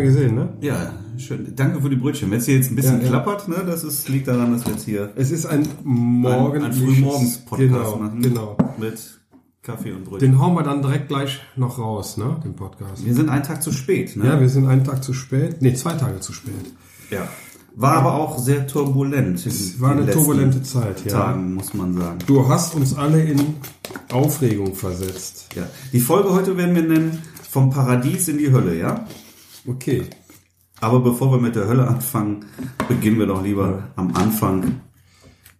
Mehr gesehen, ne? Ja, schön. Danke für die Brötchen. Wenn es hier jetzt ein bisschen Ja, klappert, ne, das ist, liegt daran, dass wir jetzt hier Es ist ein morgen ein Frühmorgens-Podcast genau, machen. Genau. mit Kaffee und Brötchen. Den hauen wir dann direkt gleich noch raus, ne? Den Podcast. wir sind einen Tag zu spät, ne? Ja, wir sind einen Tag zu spät. Nee, zwei Tage zu spät. Ja. War aber auch sehr turbulent. Es war eine turbulente Zeit, ja. Tagen, muss man sagen. Du hast uns alle in Aufregung versetzt. Ja. Die Folge heute werden wir nennen Vom Paradies in die Hölle, ja? Okay. Aber bevor wir mit der Hölle anfangen, beginnen wir doch lieber am Anfang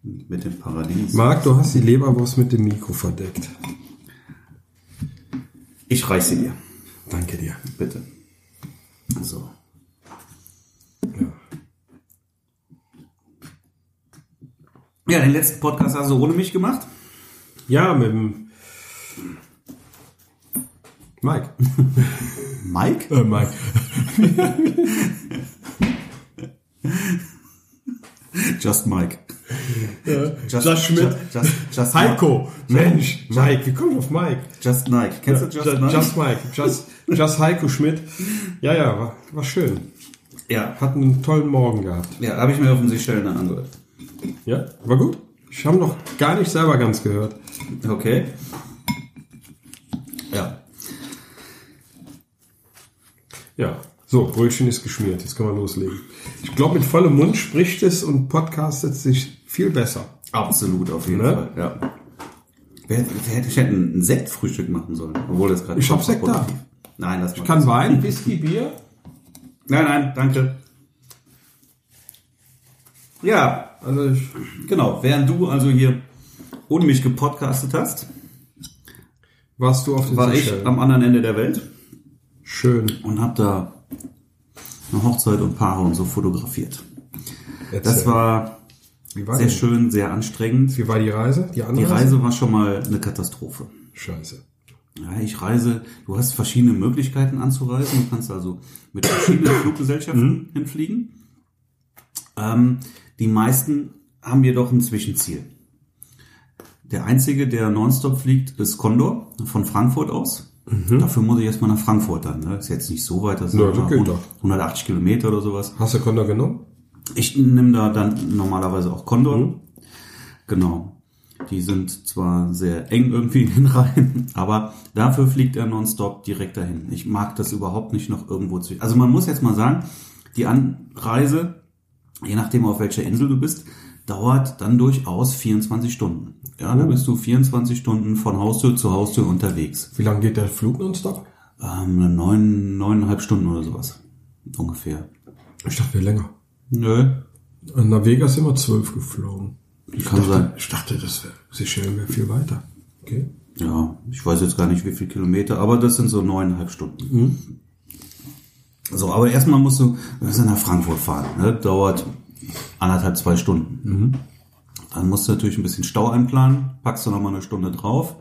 mit dem Paradies. Marc, du hast die Leberwurst mit dem Mikro verdeckt. Ich reiche sie dir, Danke dir. bitte. So. Ja. Ja, den letzten Podcast hast du ohne mich gemacht. Ja, mit dem Mike. Mike? Äh, Mike. Just Mike. Just, Just Schmidt. Just, just, Heiko. Mensch, Mike. Wie kommt auf Mike? Just Nike. Kennst du Just Just, Nike? Just Mike. Just, just Heiko Schmidt. Ja, ja, war, war schön. ja, Hat einen tollen Morgen gehabt. ja, habe ich mir auf den Seychellen angehört. Ja, war gut. Ich habe noch gar nicht selber ganz gehört. Okay. Ja. So, Brötchen ist geschmiert. Jetzt können wir loslegen. Ich glaube, mit vollem Mund spricht es und podcastet sich viel besser. Absolut, auf jeden Ne? Fall. Ja. Wer, wer hätte, ich hätte ein Sektfrühstück machen sollen, obwohl das gerade. Ich hab Sekt da. Nein, das Ich kann Wein, Whisky, Bier. Nein, nein, danke. Ja, Also ich, genau. Während du also hier ohne mich gepodcastet hast, warst du auf den war ich am anderen Ende der Welt Schön. und habe da eine Hochzeit und Paare und so fotografiert. Das Erzähl. war wie war sehr denn? schön, sehr anstrengend. Wie war die Reise? Die Die? Reise war schon mal eine Katastrophe. Scheiße. Ja, ich reise, du hast verschiedene Möglichkeiten anzureisen. Du kannst also mit verschiedenen Fluggesellschaften hinfliegen. Ähm, die meisten haben jedoch ein Zwischenziel. Der einzige, der nonstop fliegt, ist Condor von Frankfurt aus. Dafür muss ich erstmal nach Frankfurt dann. Ne? Ist jetzt nicht so weit, das sind Ja, das mal geht doch. 180 Kilometer oder sowas. Hast du Condor genommen? Ich nehme da dann normalerweise auch Condor. Genau. Die sind zwar sehr eng irgendwie in den Reihen, aber dafür fliegt er nonstop direkt dahin. Ich mag das überhaupt nicht noch irgendwo zu. Also man muss jetzt mal sagen, die Anreise, je nachdem auf welcher Insel du bist, dauert dann durchaus 24 Stunden. Ja, da bist du 24 Stunden von Haustür zu Haustür unterwegs. Wie lange geht der Flug nonstop? Ähm, neun, neuneinhalb Stunden oder sowas. Ungefähr. Ich dachte, länger. Nö. Nach Vegas sind wir zwölf geflogen. Ich Kann dachte, sein. Ich dachte, das wäre Seychellen wäre viel weiter. Okay. Ja, ich weiß jetzt gar nicht, wie viel Kilometer, aber das sind so neuneinhalb Stunden. So, aber erstmal musst du, wir müssen nach Frankfurt fahren. Ne? Dauert anderthalb, zwei Stunden. Dann musst du natürlich ein bisschen Stau einplanen, packst du nochmal eine Stunde drauf.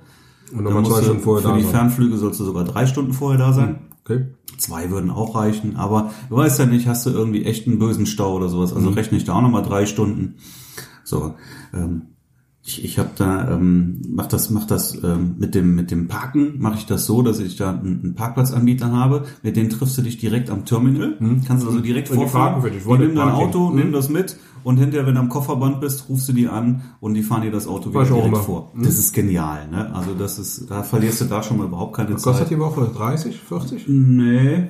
Und Dann nochmal musst zwei du- Stunden vorher Für da die sein. Fernflüge sollst du sogar drei Stunden vorher da sein. Okay. Zwei würden auch reichen, aber du weißt ja nicht, hast du irgendwie echt einen bösen Stau oder sowas. Also rechne ich da auch nochmal drei Stunden. So, ähm, ich, ich habe da, ähm, mach das, mach das ähm, mit dem mit dem Parken, mache ich das so, dass ich da einen, einen Parkplatzanbieter habe. Mit denen triffst du dich direkt am Terminal. Kannst also direkt Und die vorfahren. Die wollen nehmen dein. Auto, Mhm. nehmen das mit und hinterher, wenn du am Kofferband bist, rufst du die an und die fahren dir das Auto wieder direkt vor. Das ist genial, ne? Also das ist, da verlierst du da schon mal überhaupt keine Was kostet Zeit. die Woche? 30, 40? Nee,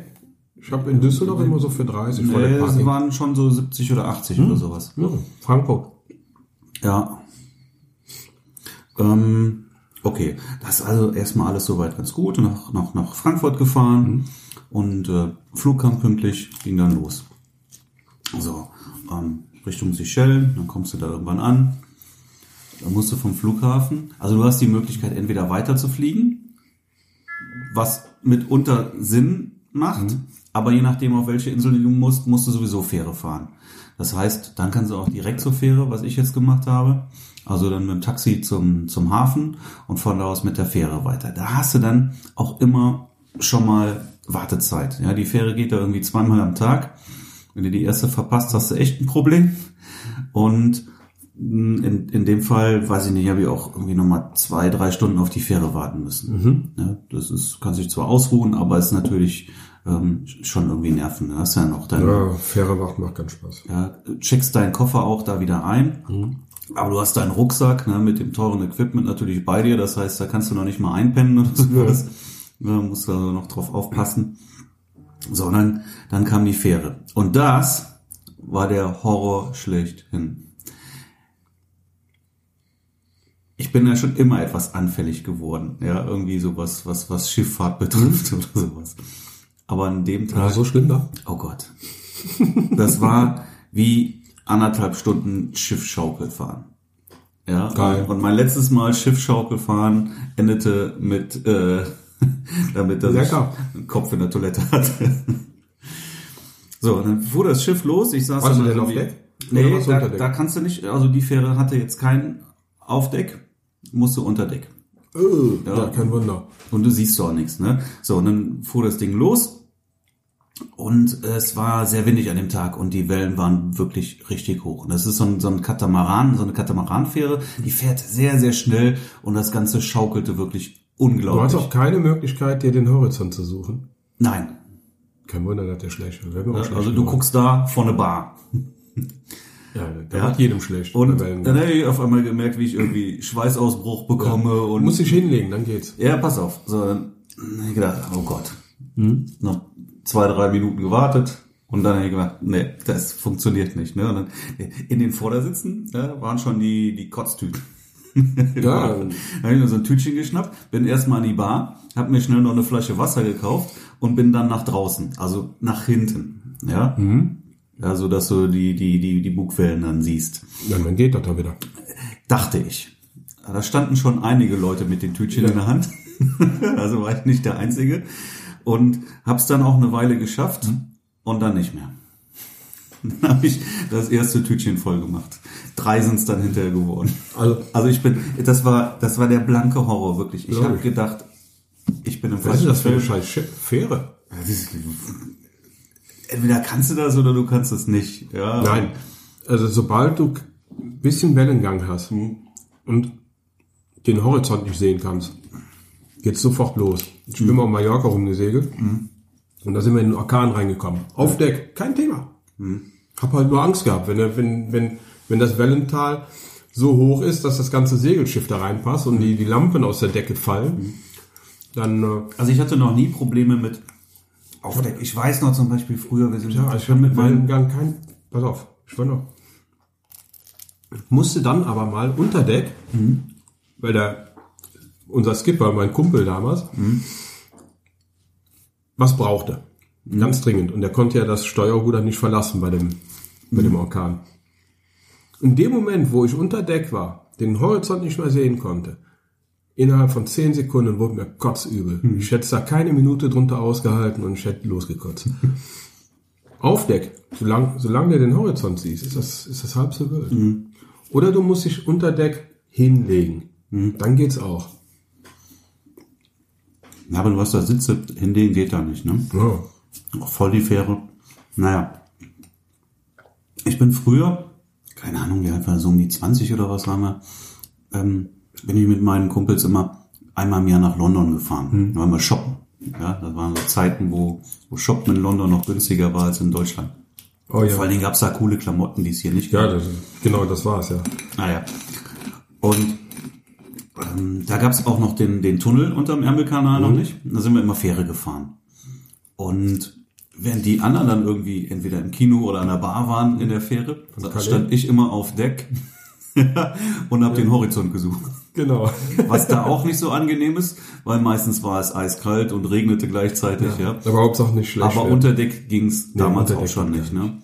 Ich habe in Düsseldorf immer so für 30 vor der Nee, es Parking. waren schon so 70 oder 80 oder sowas. Ja, Frankfurt. Ja. Ähm, okay, das ist also erstmal alles soweit ganz gut. Nach, nach, nach Frankfurt gefahren und äh, Flug kam pünktlich, ging dann los. So, ähm, Richtung Seychellen, dann kommst du da irgendwann an. Dann musst du vom Flughafen, also du hast die Möglichkeit, entweder weiter zu fliegen, was mitunter Sinn macht, aber je nachdem, auf welche Insel du musst, musst du sowieso Fähre fahren. Das heißt, dann kannst du auch direkt zur Fähre, was ich jetzt gemacht habe. Also dann mit dem Taxi zum, zum Hafen und von da aus mit der Fähre weiter. Da hast du dann auch immer schon mal Wartezeit. Ja, die Fähre geht da irgendwie zweimal am Tag. Wenn du die erste verpasst, hast du echt ein Problem. Und mh, in, in dem Fall, weiß ich nicht, habe ich auch irgendwie nochmal zwei, drei Stunden auf die Fähre warten müssen. Ja, das ist, kann sich zwar ausruhen, aber ist natürlich ähm, schon irgendwie nerven. Da hast du ja noch deine, Ja, faire Wacht macht keinen Spaß. ja, checkst deinen Koffer auch da wieder ein. Aber du hast deinen Rucksack ne, mit dem teuren Equipment natürlich bei dir. Das heißt, da kannst du noch nicht mal einpennen oder sowas. Da musst du also noch drauf aufpassen. So, und dann, dann kam die Fähre. Und das war der Horror schlechthin. Ich bin ja schon immer etwas anfällig geworden. Ja, irgendwie sowas, was, was Schifffahrt betrifft oder sowas. Aber an dem Tag. War so schlimm da? Oh Gott. Das war wie anderthalb Stunden Schiffschaukel fahren. Ja. Geil. Und mein letztes Mal Schiffschaukel fahren endete mit, äh, damit dass Lecker. ich einen Kopf in der Toilette hatte. So, dann fuhr das Schiff los. Ich saß Warst dann du denn irgendwie- auf Deck? Nee, da, da kannst du nicht, also die Fähre hatte jetzt kein Aufdeck, musste unter Deck. Oh, ja. kein Wunder. Und du siehst doch nichts, ne? So, und dann fuhr das Ding los. Und es war sehr windig an dem Tag und die Wellen waren wirklich richtig hoch. Und das ist so ein, so ein Katamaran, so eine Katamaranfähre, die fährt sehr, sehr schnell und das Ganze schaukelte wirklich Du unglaublich. hast auch keine Möglichkeit, dir den Horizont zu suchen. Nein. Kein Wunder, dass der schlecht wird. Schlecht Also du guckst da vor eine Bar. Ja, da Ja. wird jedem schlecht. Und dann habe ich auf einmal gemerkt, wie ich irgendwie Schweißausbruch bekomme und Muss dich hinlegen, dann geht's. Ja, pass auf. So, dann ich gedacht, oh Gott. Noch zwei, drei Minuten gewartet und dann habe ich gedacht, nee, das funktioniert nicht. Ne? Und dann in den Vordersitzen ja, waren schon die, die Kotztüten. Ja. Dann habe ich mir so ein Tütchen geschnappt, bin erstmal an die Bar, habe mir schnell noch eine Flasche Wasser gekauft und bin dann nach draußen, also nach hinten. Ja, ja so dass du die, die, die, die Bugwellen dann siehst. Ja, dann geht das da wieder. Dachte ich. Da standen schon einige Leute mit den Tütchen in der Hand. also war ich nicht der Einzige. Und hab's dann auch eine Weile geschafft und dann nicht mehr. Dann habe ich das erste Tütchen voll gemacht. Drei sind's dann hinterher geworden. Also, Also ich bin, das war, das war der blanke Horror, wirklich. Ich habe gedacht, ich bin im was ist falschen das für eine scheiß? Fähre? Entweder kannst du das oder du kannst es nicht. Ja. Nein. Also sobald du ein bisschen Wellengang hast und den Horizont nicht sehen kannst, geht's sofort los. Ich bin mal auf Mallorca rumgesegelt und da sind wir in den Orkan reingekommen. Auf Deck, kein Thema. Hab halt nur Angst gehabt, wenn, wenn, wenn, wenn das Wellental so hoch ist, dass das ganze Segelschiff da reinpasst und die, die Lampen aus der Decke fallen, dann, äh, Also ich hatte noch nie Probleme mit Aufdeck. Ich weiß noch zum Beispiel früher, wir sind Ja, ich mit meinem Gang kein. Pass auf, ich war noch. Musste dann aber mal unter Deck, weil der unser Skipper, mein Kumpel damals, was brauchte. Ganz dringend. Und der konnte ja das Steuerruder nicht verlassen bei dem, bei dem Orkan. In dem Moment, wo ich unter Deck war, den Horizont nicht mehr sehen konnte, innerhalb von zehn Sekunden wurde mir kotzübel. Ich hätte da keine Minute drunter ausgehalten und ich hätte losgekotzt. Auf Deck, solange, solange du den Horizont siehst, ist das, ist das halb so wild. Oder du musst dich unter Deck hinlegen. Dann geht's auch. Ja, aber du hast da Sitze, hinlegen geht da nicht, ne? Ja. Auch voll die Fähre. Naja. Ich bin früher, keine Ahnung, wie alt war so um die 20 oder was waren wir, ähm, bin ich mit meinen Kumpels immer einmal im Jahr nach London gefahren. Da waren wir shoppen. Ja, das waren so Zeiten, wo, wo Shoppen in London noch günstiger war als in Deutschland. Oh ja. Vor allen Dingen gab's da coole Klamotten, die es hier nicht Ja, gab. das, genau, das war's, ja. Naja. Und ähm, da gab's auch noch den, den Tunnel unterm Ärmelkanal noch nicht. Da sind wir immer Fähre gefahren. Und während die anderen dann irgendwie entweder im Kino oder an der Bar waren in der Fähre, stand ich immer auf Deck und habe den Horizont gesucht. Genau. Was da auch nicht so angenehm ist, weil meistens war es eiskalt und regnete gleichzeitig, ja. Aber Hauptsache nicht schlecht. Aber unter Deck ging's damals unter auch Deck schon nicht, ne?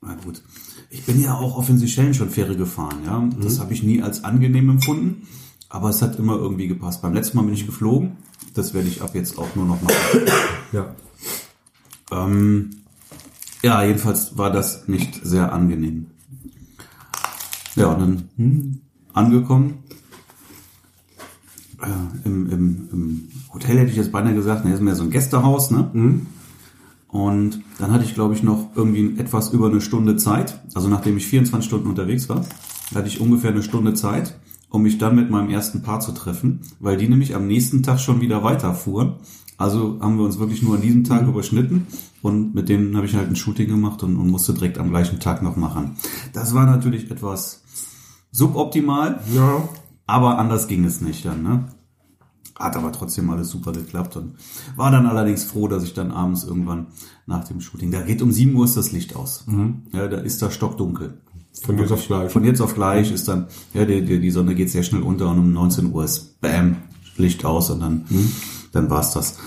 Na gut. Ich bin ja auch auf den Seychellen schon Fähre gefahren, ja. Mhm. Das habe ich nie als angenehm empfunden, aber es hat immer irgendwie gepasst. Beim letzten Mal bin ich geflogen. Das werde ich ab jetzt auch nur noch machen. ja. Ähm, ja, jedenfalls war das nicht sehr angenehm. Ja, und dann hm, angekommen. Äh, im, im, Im Hotel hätte ich jetzt beinahe gesagt, ne, ist mehr so ein Gästehaus, ne? Und dann hatte ich, glaube ich, noch irgendwie etwas über eine Stunde Zeit. Also nachdem ich 24 Stunden unterwegs war, hatte ich ungefähr eine Stunde Zeit, um mich dann mit meinem ersten Paar zu treffen, weil die nämlich am nächsten Tag schon wieder weiterfuhren Also haben wir uns wirklich nur an diesem Tag überschnitten und mit dem habe ich halt ein Shooting gemacht und, und musste direkt am gleichen Tag noch machen. Das war natürlich etwas suboptimal, Ja. aber anders ging es nicht dann, ne? Hat aber trotzdem alles super geklappt und war dann allerdings froh, dass ich dann abends irgendwann nach dem Shooting, da geht um 7 Uhr ist das Licht aus. Ja, da ist da stockdunkel. Von jetzt auf gleich. Von jetzt auf gleich ist dann, ja, die, die, die Sonne geht sehr schnell unter und um 19 Uhr ist Bam, Licht aus und dann, dann war's das.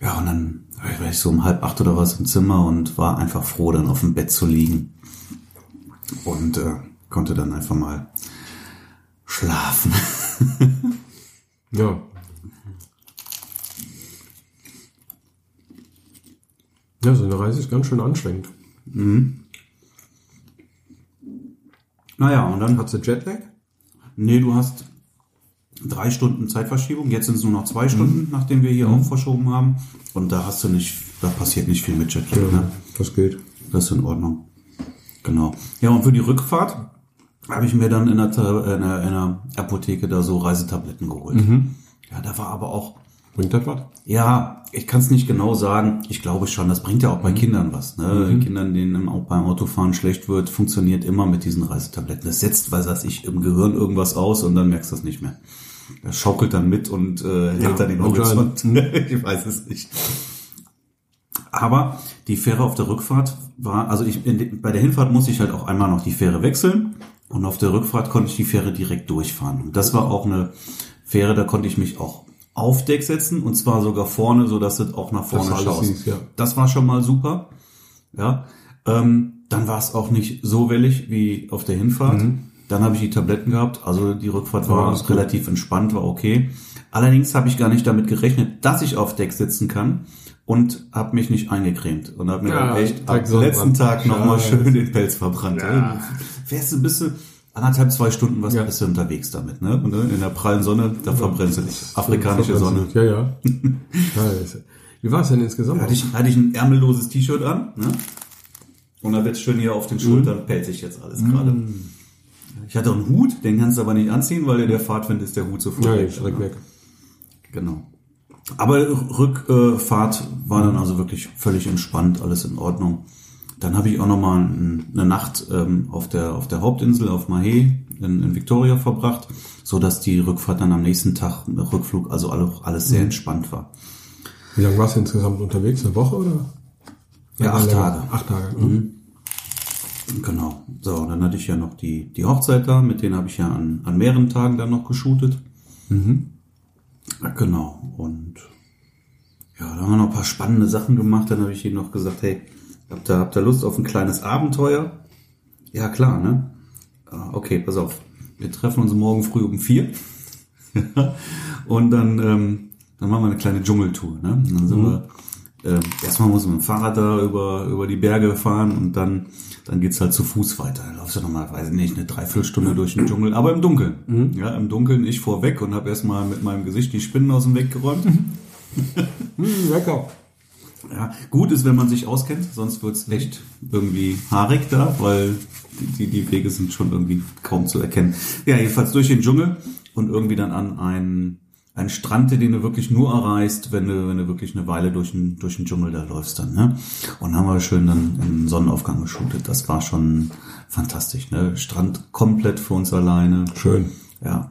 Ja, und dann war ich so um halb acht oder was im Zimmer und war einfach froh, dann auf dem Bett zu liegen. Und äh, konnte dann einfach mal schlafen. Ja. Ja, so eine Reise ist ganz schön anstrengend. Naja, und dann Hat sie Jetlag? Nee, du hast drei Stunden Zeitverschiebung. Jetzt sind es nur noch zwei Stunden, nachdem wir hier auch verschoben haben. Und da hast du nicht, da passiert nicht viel mit Jetlag. Ne? Das geht. Das ist in Ordnung. Genau. Ja, und für die Rückfahrt habe ich mir dann in der, in der, in der Apotheke da so Reisetabletten geholt. Ja, da war aber auch, Bringt das was? ja, ich kann es nicht genau sagen. Ich glaube schon, das bringt ja auch bei Kindern was. Ne? Kindern, denen auch beim Autofahren schlecht wird, funktioniert immer mit diesen Reisetabletten. Das setzt, weiß was ich, im Gehirn irgendwas aus und dann merkst du das nicht mehr. Das schaukelt dann mit und äh, hält Ja, dann den. Horizont. ich weiß es nicht. Aber die Fähre auf der Rückfahrt war, also ich, in, bei der Hinfahrt musste ich halt auch einmal noch die Fähre wechseln und auf der Rückfahrt konnte ich die Fähre direkt durchfahren. Und das war auch eine Fähre, da konnte ich mich auch auf Deck setzen und zwar sogar vorne, so dass es auch nach vorne du alles schaust. siehst, ja. Das war schon mal super. Ja, ähm, dann war es auch nicht so wellig wie auf der Hinfahrt. Dann habe ich die Tabletten gehabt, also die Rückfahrt war Mhm. gut. relativ entspannt, war okay. Allerdings habe ich gar nicht damit gerechnet, dass ich auf Deck sitzen kann und habe mich nicht eingecremt und habe mir Ja, echt am letzten. Tag nochmal schön den Pelz verbrannt. Ja. Fährst du bist du anderthalb, zwei Stunden was Ja. bist du unterwegs damit, ne? Und ne, in der prallen Sonne, da verbrennst du dich. Afrikanische Sonne. Ja, ja. Wie war es denn insgesamt? Hatte ich, hatte ich ein ärmelloses T-Shirt an, ne? Und da wird schön hier auf den Schultern pelzig jetzt alles gerade. Ich hatte auch einen Hut, den kannst du aber nicht anziehen, weil der Fahrtwind ist der Hut sofort ja, weg. ich schreck weg. Genau. Aber Rückfahrt war dann also wirklich völlig entspannt, alles in Ordnung. Dann habe ich auch nochmal eine Nacht ähm, auf der auf der Hauptinsel auf Mahé in, in Victoria verbracht, so dass die Rückfahrt dann am nächsten Tag der Rückflug also alle, alles sehr entspannt war. Wie lange warst du insgesamt unterwegs? Eine Woche oder? Ja, acht länger. Tage. Acht Tage. Mhm. Genau. So, und dann hatte ich ja noch die, die Hochzeit da, mit denen habe ich ja an, an mehreren Tagen dann noch geshootet. Ja, genau. Und ja, da haben wir noch ein paar spannende Sachen gemacht. Dann habe ich ihnen noch gesagt, hey, habt ihr, habt ihr Lust auf ein kleines Abenteuer? Ja, klar, ne? Ah, Okay, pass auf. Wir treffen uns morgen früh um vier. und dann, ähm, dann machen wir eine kleine Dschungeltour. Ne? Und dann sind wir, ähm, erstmal muss man mit dem Fahrrad da über, über die Berge fahren und dann, dann geht's halt zu Fuß weiter. Dann laufst du nochmal, weiß ich nicht, eine Dreiviertelstunde durch den Dschungel, aber im Dunkeln. Ja, im Dunkeln, ich vorweg und habe erstmal mit meinem Gesicht die Spinnen aus dem Weg geräumt. Mhm, lecker. Ja, gut ist, wenn man sich auskennt, sonst wird's echt irgendwie haarig da, weil die, die Wege sind schon irgendwie kaum zu erkennen. Ja, jedenfalls durch den Dschungel und irgendwie dann an einen, einen Strand, den du wirklich nur erreichst, wenn du, wenn du wirklich eine Weile durch den, durch den Dschungel da läufst dann, ne? Und haben wir schön dann einen Sonnenaufgang geshootet. Das war schon fantastisch, ne? Strand komplett für uns alleine. Schön. Ja.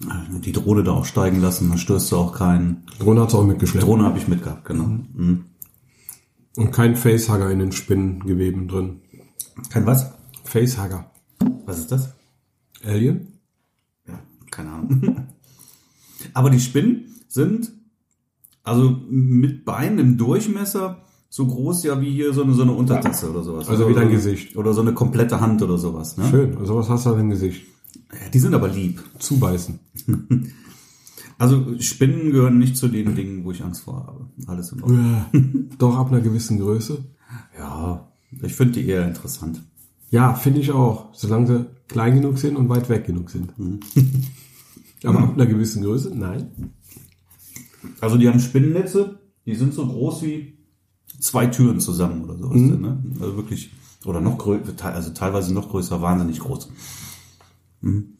Die Drohne da auch steigen lassen, dann störst du auch keinen. Drohne hat's auch mitgeschleppt. Drohne habe ich mitgehabt, genau. Mhm. Und kein Facehugger in den Spinnengeweben drin. Kein was? Facehugger. Was ist das? Alien? Ja, keine Ahnung. Aber die Spinnen sind also mit Beinen im Durchmesser so groß ja wie hier so eine, so eine Untertasse oder sowas. Also oder wie dein so, Gesicht. Oder so eine komplette Hand oder sowas. Ne? Schön. Also was hast du da im Gesicht? Die sind aber lieb. Zubeißen. Also Spinnen gehören nicht zu den Dingen, wo ich Angst vor habe. Alles in Ordnung. Doch ab einer gewissen Größe. Ja, ich finde die eher interessant. Ja, finde ich auch. Solange sie klein genug sind und weit weg genug sind. Aber ab einer gewissen Größe? Nein. Also die haben Spinnennetze, die sind so groß wie zwei Türen zusammen oder sowas. Ne? Also wirklich, oder noch größer, also teilweise noch größer, wahnsinnig groß. Mhm.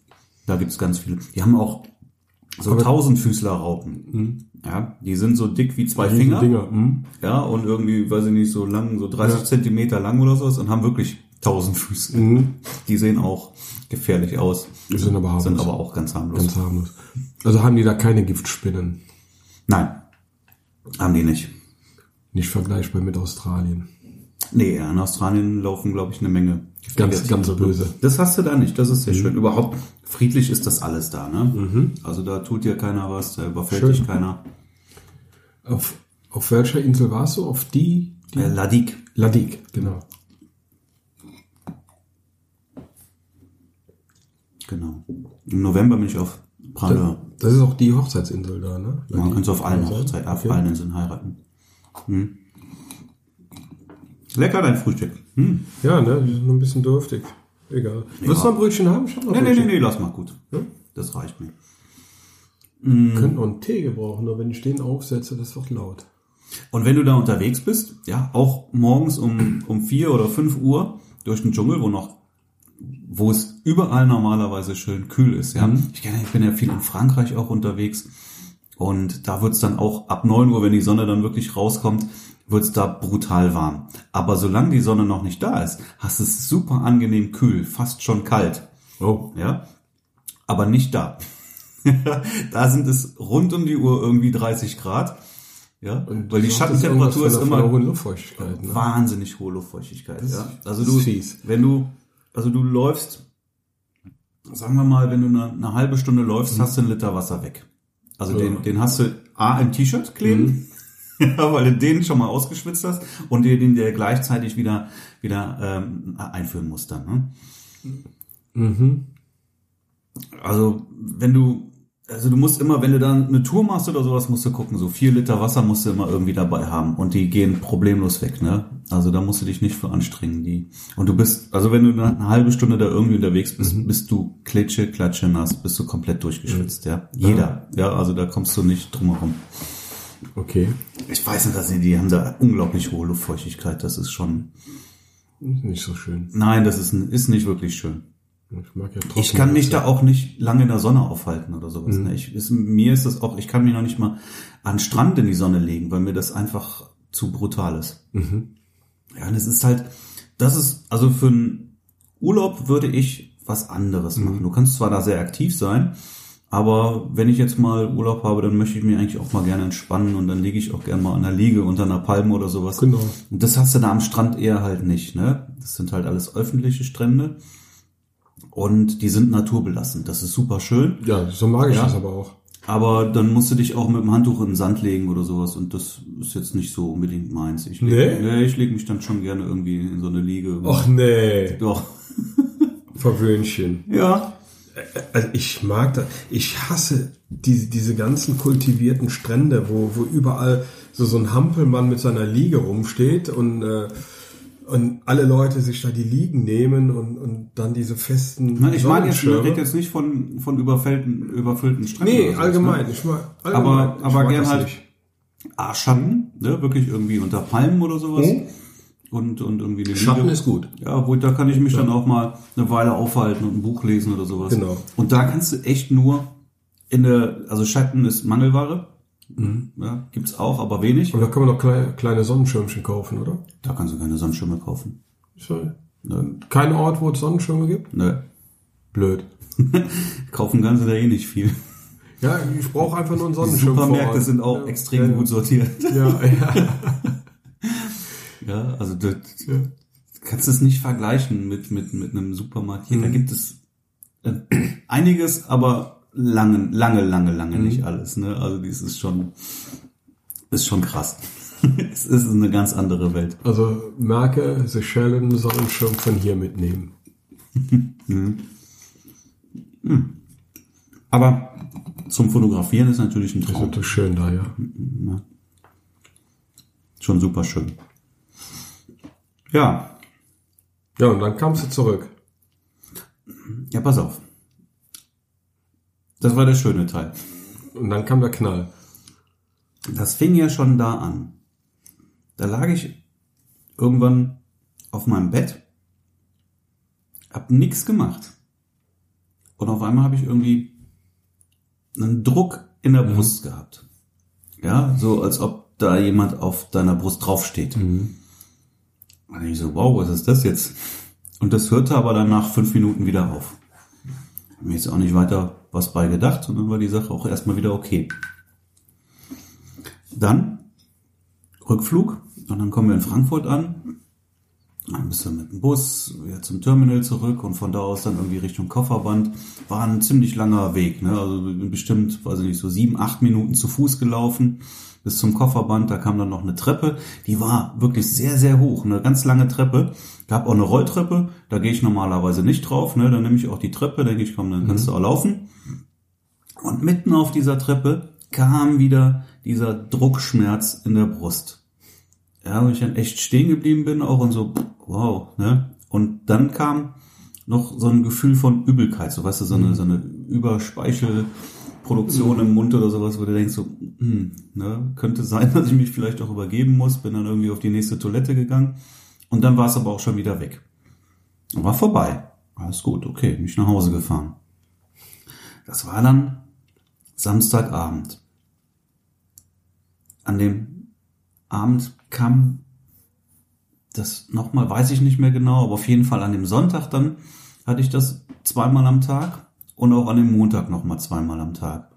Da gibt's ganz viele. Die haben auch so Tausendfüßlerraupen. Ja, die sind so dick wie zwei Finger. Dinger. Hm? Ja, und irgendwie, weiß ich nicht, so lang, so 30 Ja. Zentimeter lang oder sowas und haben wirklich tausend Füße. Mhm. Die sehen auch gefährlich aus. Die sind aber harmlos. Sind aber auch ganz harmlos. Ganz harmlos. Also haben die da keine Giftspinnen. Nein, haben die nicht. Nicht vergleichbar mit Australien. Nee, in Australien laufen, glaube ich, eine Menge. Ganz, ganz böse. Das hast du da nicht, das ist Mhm. sehr schön. Überhaupt friedlich ist das alles da, ne? Also da tut dir keiner was, da überfällt Schön. dich keiner. Auf, auf welcher Insel warst du? Auf die? die Äh, Ladik. Ladik, genau. Genau. Im November bin ich auf Prague. Das ist auch die Hochzeitsinsel da, ne? Man Ladik. kann es auf allen? Hochzeiten, auf Okay. allen Inseln heiraten. Hm. Lecker dein Frühstück. Hm. Ja, ne? Die sind nur ein bisschen dürftig. Egal. Willst du noch ein Brötchen haben? Ich hab noch Nee, nee, Brötchen. nee, nee, lass mal gut. Ja? Das reicht mir. Wir könnten noch einen Tee gebrauchen, nur wenn ich den aufsetze, das wird laut. Und wenn du da unterwegs bist, ja, auch morgens um, um vier oder fünf Uhr durch den Dschungel, wo noch, wo es überall normalerweise schön kühl ist, ja. Ich, kenne, ich bin ja viel in Frankreich auch unterwegs und da wird's dann auch ab neun Uhr, wenn die Sonne dann wirklich rauskommt, wird's da brutal warm. Aber solange die Sonne noch nicht da ist, hast du es super angenehm kühl, fast schon kalt, Oh. ja. Aber nicht da. da sind es rund um die Uhr irgendwie 30 Grad. Ja, weil die Schattentemperatur ist immer hohe Luftfeuchtigkeit. Ne? wahnsinnig hohe Luftfeuchtigkeit. Das- Ja. Also du, fies. wenn du, also du läufst, sagen wir mal, wenn du eine, eine halbe Stunde läufst, Mhm. hast du einen Liter Wasser weg. Also Ja. den, den hast du A im T-Shirt kleben, Mhm. ja, weil du den schon mal ausgeschwitzt hast und den der gleichzeitig wieder wieder ähm, einführen musst dann. Ne? Mhm. Also wenn du, also du musst immer, wenn du dann eine Tour machst oder sowas, musst du gucken, so vier Liter Wasser musst du immer irgendwie dabei haben und die gehen problemlos weg, ne? Also da musst du dich nicht für anstrengen, die. Und du bist, also wenn du dann eine halbe Stunde da irgendwie unterwegs bist, Mhm. bist du klitsche, klatsche nass, bist du komplett durchgeschwitzt, ja? Jeder, ja, also da kommst du nicht drum herum. Okay. Ich weiß nicht, dass die, die haben da unglaublich hohe Luftfeuchtigkeit, das ist schon, Nicht so schön. nein, das ist, ist nicht wirklich schön. Ich mag ja trotzdem. Ich kann mich da auch nicht lange in der Sonne aufhalten oder sowas. Ne? Ich, ist, mir ist das auch, ich kann mich noch nicht mal an Strand in die Sonne legen, weil mir das einfach zu brutal ist. Ja, und es ist halt, das ist, also für einen Urlaub würde ich was anderes machen. Du kannst zwar da sehr aktiv sein, aber wenn ich jetzt mal Urlaub habe, dann möchte ich mich eigentlich auch mal gerne entspannen und dann liege ich auch gerne mal an der Liege unter einer Palme oder sowas. Genau. Und das hast du da am Strand eher halt nicht, ne? Das sind halt alles öffentliche Strände. Und die sind naturbelassen. Das ist super schön. Ja, so mag ich Ja. das aber auch. Aber dann musst du dich auch mit dem Handtuch in den Sand legen oder sowas. Und das ist jetzt nicht so unbedingt meins. Ich leg, Nee? nee, ich lege mich dann schon gerne irgendwie in so eine Liege. Och nee, Doch. Verwöhnchen. Ja. Also ich mag das. Ich hasse diese, diese ganzen kultivierten Strände, wo, wo überall so, so ein Hampelmann mit seiner Liege rumsteht und, äh, und alle Leute sich da die Liegen nehmen und, und dann diese festen Na, ich meine jetzt, ich rede jetzt nicht von, von überfüllten, überfüllten Stränden. Nee, oder sowas, allgemein. Ne? Ich mag, allgemein. Aber, aber gern halt. Arschschatten, ne? Wirklich irgendwie unter Palmen oder sowas. Mhm. Und, und irgendwie eine Schatten Liege. ist gut. Ja, gut, da kann ich mich dann auch mal eine Weile aufhalten und ein Buch lesen oder sowas. Genau. Und da kannst du echt nur in der, also Schatten ist Mangelware. Mhm. Ja, gibt's auch, aber wenig. Und da kann man noch kleine, kleine Sonnenschirmchen kaufen, oder? Da kannst du keine Sonnenschirme kaufen. So. Ne, Kein Ort, wo es Sonnenschirme gibt? ne. Blöd. Kaufen kannst du da eh nicht viel. Ja, ich brauche einfach nur einen Die Sonnenschirm vor Supermärkte sind auch ja, extrem ja, gut sortiert. Ja, ja. Ja, also das, ja. kannst du es nicht vergleichen mit, mit, mit einem Supermarkt. Hier, Mhm. da gibt es äh, einiges, aber lange, lange, lange, lange Mhm. nicht alles. Ne? Also dies ist schon, ist schon krass. es ist eine ganz andere Welt. Also merke, Seychellen Sonnenschirm von hier mitnehmen. Aber zum Fotografieren ist natürlich ein Das ist Traum. natürlich schön da, ja. Schon super schön. Ja, Ja, und dann kamst du zurück. ja, pass auf. Das war der schöne Teil. Und dann kam der Knall. Das fing ja schon da an. Da lag ich irgendwann auf meinem Bett, hab nix gemacht. Und auf einmal habe ich irgendwie einen Druck in der Brust gehabt. Ja, so als ob da jemand auf deiner Brust draufsteht. Mhm. Und ich so, wow, was ist das jetzt? Und das hörte aber dann nach fünf Minuten wieder auf. Hab Mir jetzt auch nicht weiter was bei gedacht und dann war die Sache auch erstmal wieder okay. Dann Rückflug und dann kommen wir in Frankfurt an. Dann bist du mit dem Bus wieder zum Terminal zurück und von da aus dann irgendwie Richtung Kofferband. War ein ziemlich langer Weg, ne? Also bestimmt, weiß ich nicht, so sieben, acht Minuten zu Fuß gelaufen bis zum Kofferband. Da kam dann noch eine Treppe, die war wirklich sehr, sehr hoch, eine ganz lange Treppe. Gab auch eine Rolltreppe, da gehe ich normalerweise nicht drauf, ne? Dann nehme ich auch die Treppe, denke ich, komm, dann kannst du auch laufen. Und mitten auf dieser Treppe kam wieder dieser Druckschmerz in der Brust. Ja, wo ich dann echt stehen geblieben bin auch und so, wow, ne? Und dann kam noch so ein Gefühl von Übelkeit, so weißt du, so eine, so eine Überspeichelproduktion im Mund oder sowas, wo du denkst so, hm, ne, könnte sein, dass ich mich vielleicht auch übergeben muss, bin dann irgendwie auf die nächste Toilette gegangen und dann war es aber auch schon wieder weg. War vorbei. Alles gut, okay, bin ich nach Hause gefahren. Das war dann Samstagabend. An dem Abend kam das nochmal, weiß ich nicht mehr genau, aber auf jeden Fall an dem Sonntag dann hatte ich das zweimal am Tag und auch an dem Montag nochmal zweimal am Tag.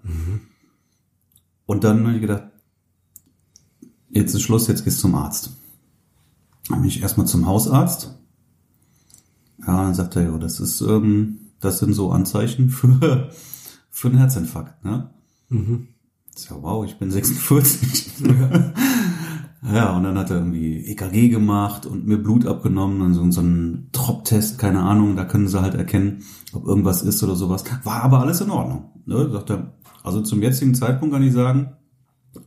Und dann habe ich gedacht, jetzt ist Schluss, jetzt gehst du zum Arzt. Dann bin ich erstmal zum Hausarzt. Ja, dann sagt er, ja, das ist, ähm, das sind so Anzeichen für, für einen Herzinfarkt, ne? Ich so, wow, ich bin 46. ja, und dann hat er irgendwie EKG gemacht und mir Blut abgenommen und so, so einen Trop-Test, keine Ahnung, da können sie halt erkennen, ob irgendwas ist oder sowas. War aber alles in Ordnung. Ne? Sagt er, also zum jetzigen Zeitpunkt kann ich sagen,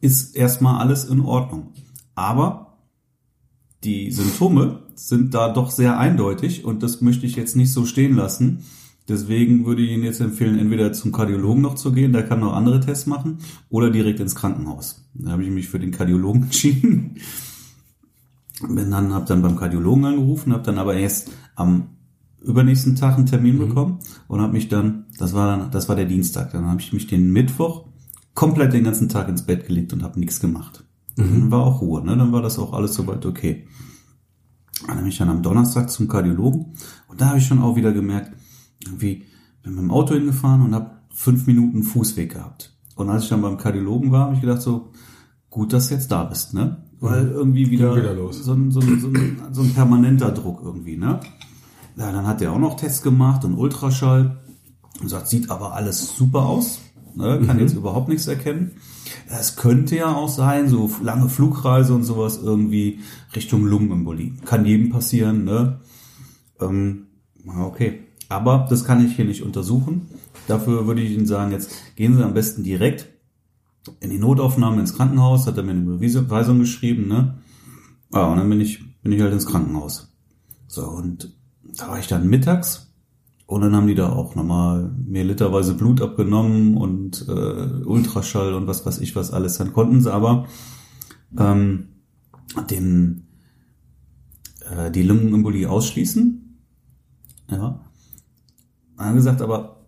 ist erstmal alles in Ordnung. Aber die Symptome sind da doch sehr eindeutig und das möchte ich jetzt nicht so stehen lassen. Deswegen würde ich Ihnen jetzt empfehlen, entweder zum Kardiologen noch zu gehen, der kann noch andere Tests machen, oder direkt ins Krankenhaus. Da habe ich mich für den Kardiologen entschieden. Bin dann, habe dann beim Kardiologen angerufen, habe dann aber erst am übernächsten Tag einen Termin bekommen und habe mich dann, das war dann, das war der Dienstag, dann habe ich mich den Mittwoch komplett den ganzen Tag ins Bett gelegt und habe nichts gemacht. Dann war auch Ruhe, ne? Dann war das auch alles soweit okay. Dann bin ich dann am Donnerstag zum Kardiologen und da habe ich schon auch wieder gemerkt, irgendwie bin mit dem Auto hingefahren und habe fünf Minuten Fußweg gehabt. Und als ich dann beim Kardiologen war, habe ich gedacht so, gut, dass du jetzt da bist, ne? Weil irgendwie wieder, wieder los. So, ein, so, ein, so, ein, so ein permanenter Druck irgendwie, ne? Ja, dann hat er auch noch Tests gemacht und Ultraschall und sagt, sieht aber alles super aus, ne? kann jetzt überhaupt nichts erkennen. Es könnte ja auch sein, so lange Flugreise und sowas irgendwie Richtung Lungenembolie. Kann jedem passieren, ne? Ähm, okay. Aber das kann ich hier nicht untersuchen. Dafür würde ich Ihnen sagen, jetzt gehen Sie am besten direkt in die Notaufnahme ins Krankenhaus, hat er mir eine Überweisung geschrieben, ne? Ja, und dann bin ich, bin ich halt ins Krankenhaus. So, und da war ich dann mittags und dann haben die da auch nochmal mir literweise Blut abgenommen und äh, Ultraschall und was weiß ich was alles. Dann konnten sie aber ähm, den, äh, die Lungenembolie ausschließen. Ja. Dann haben gesagt, aber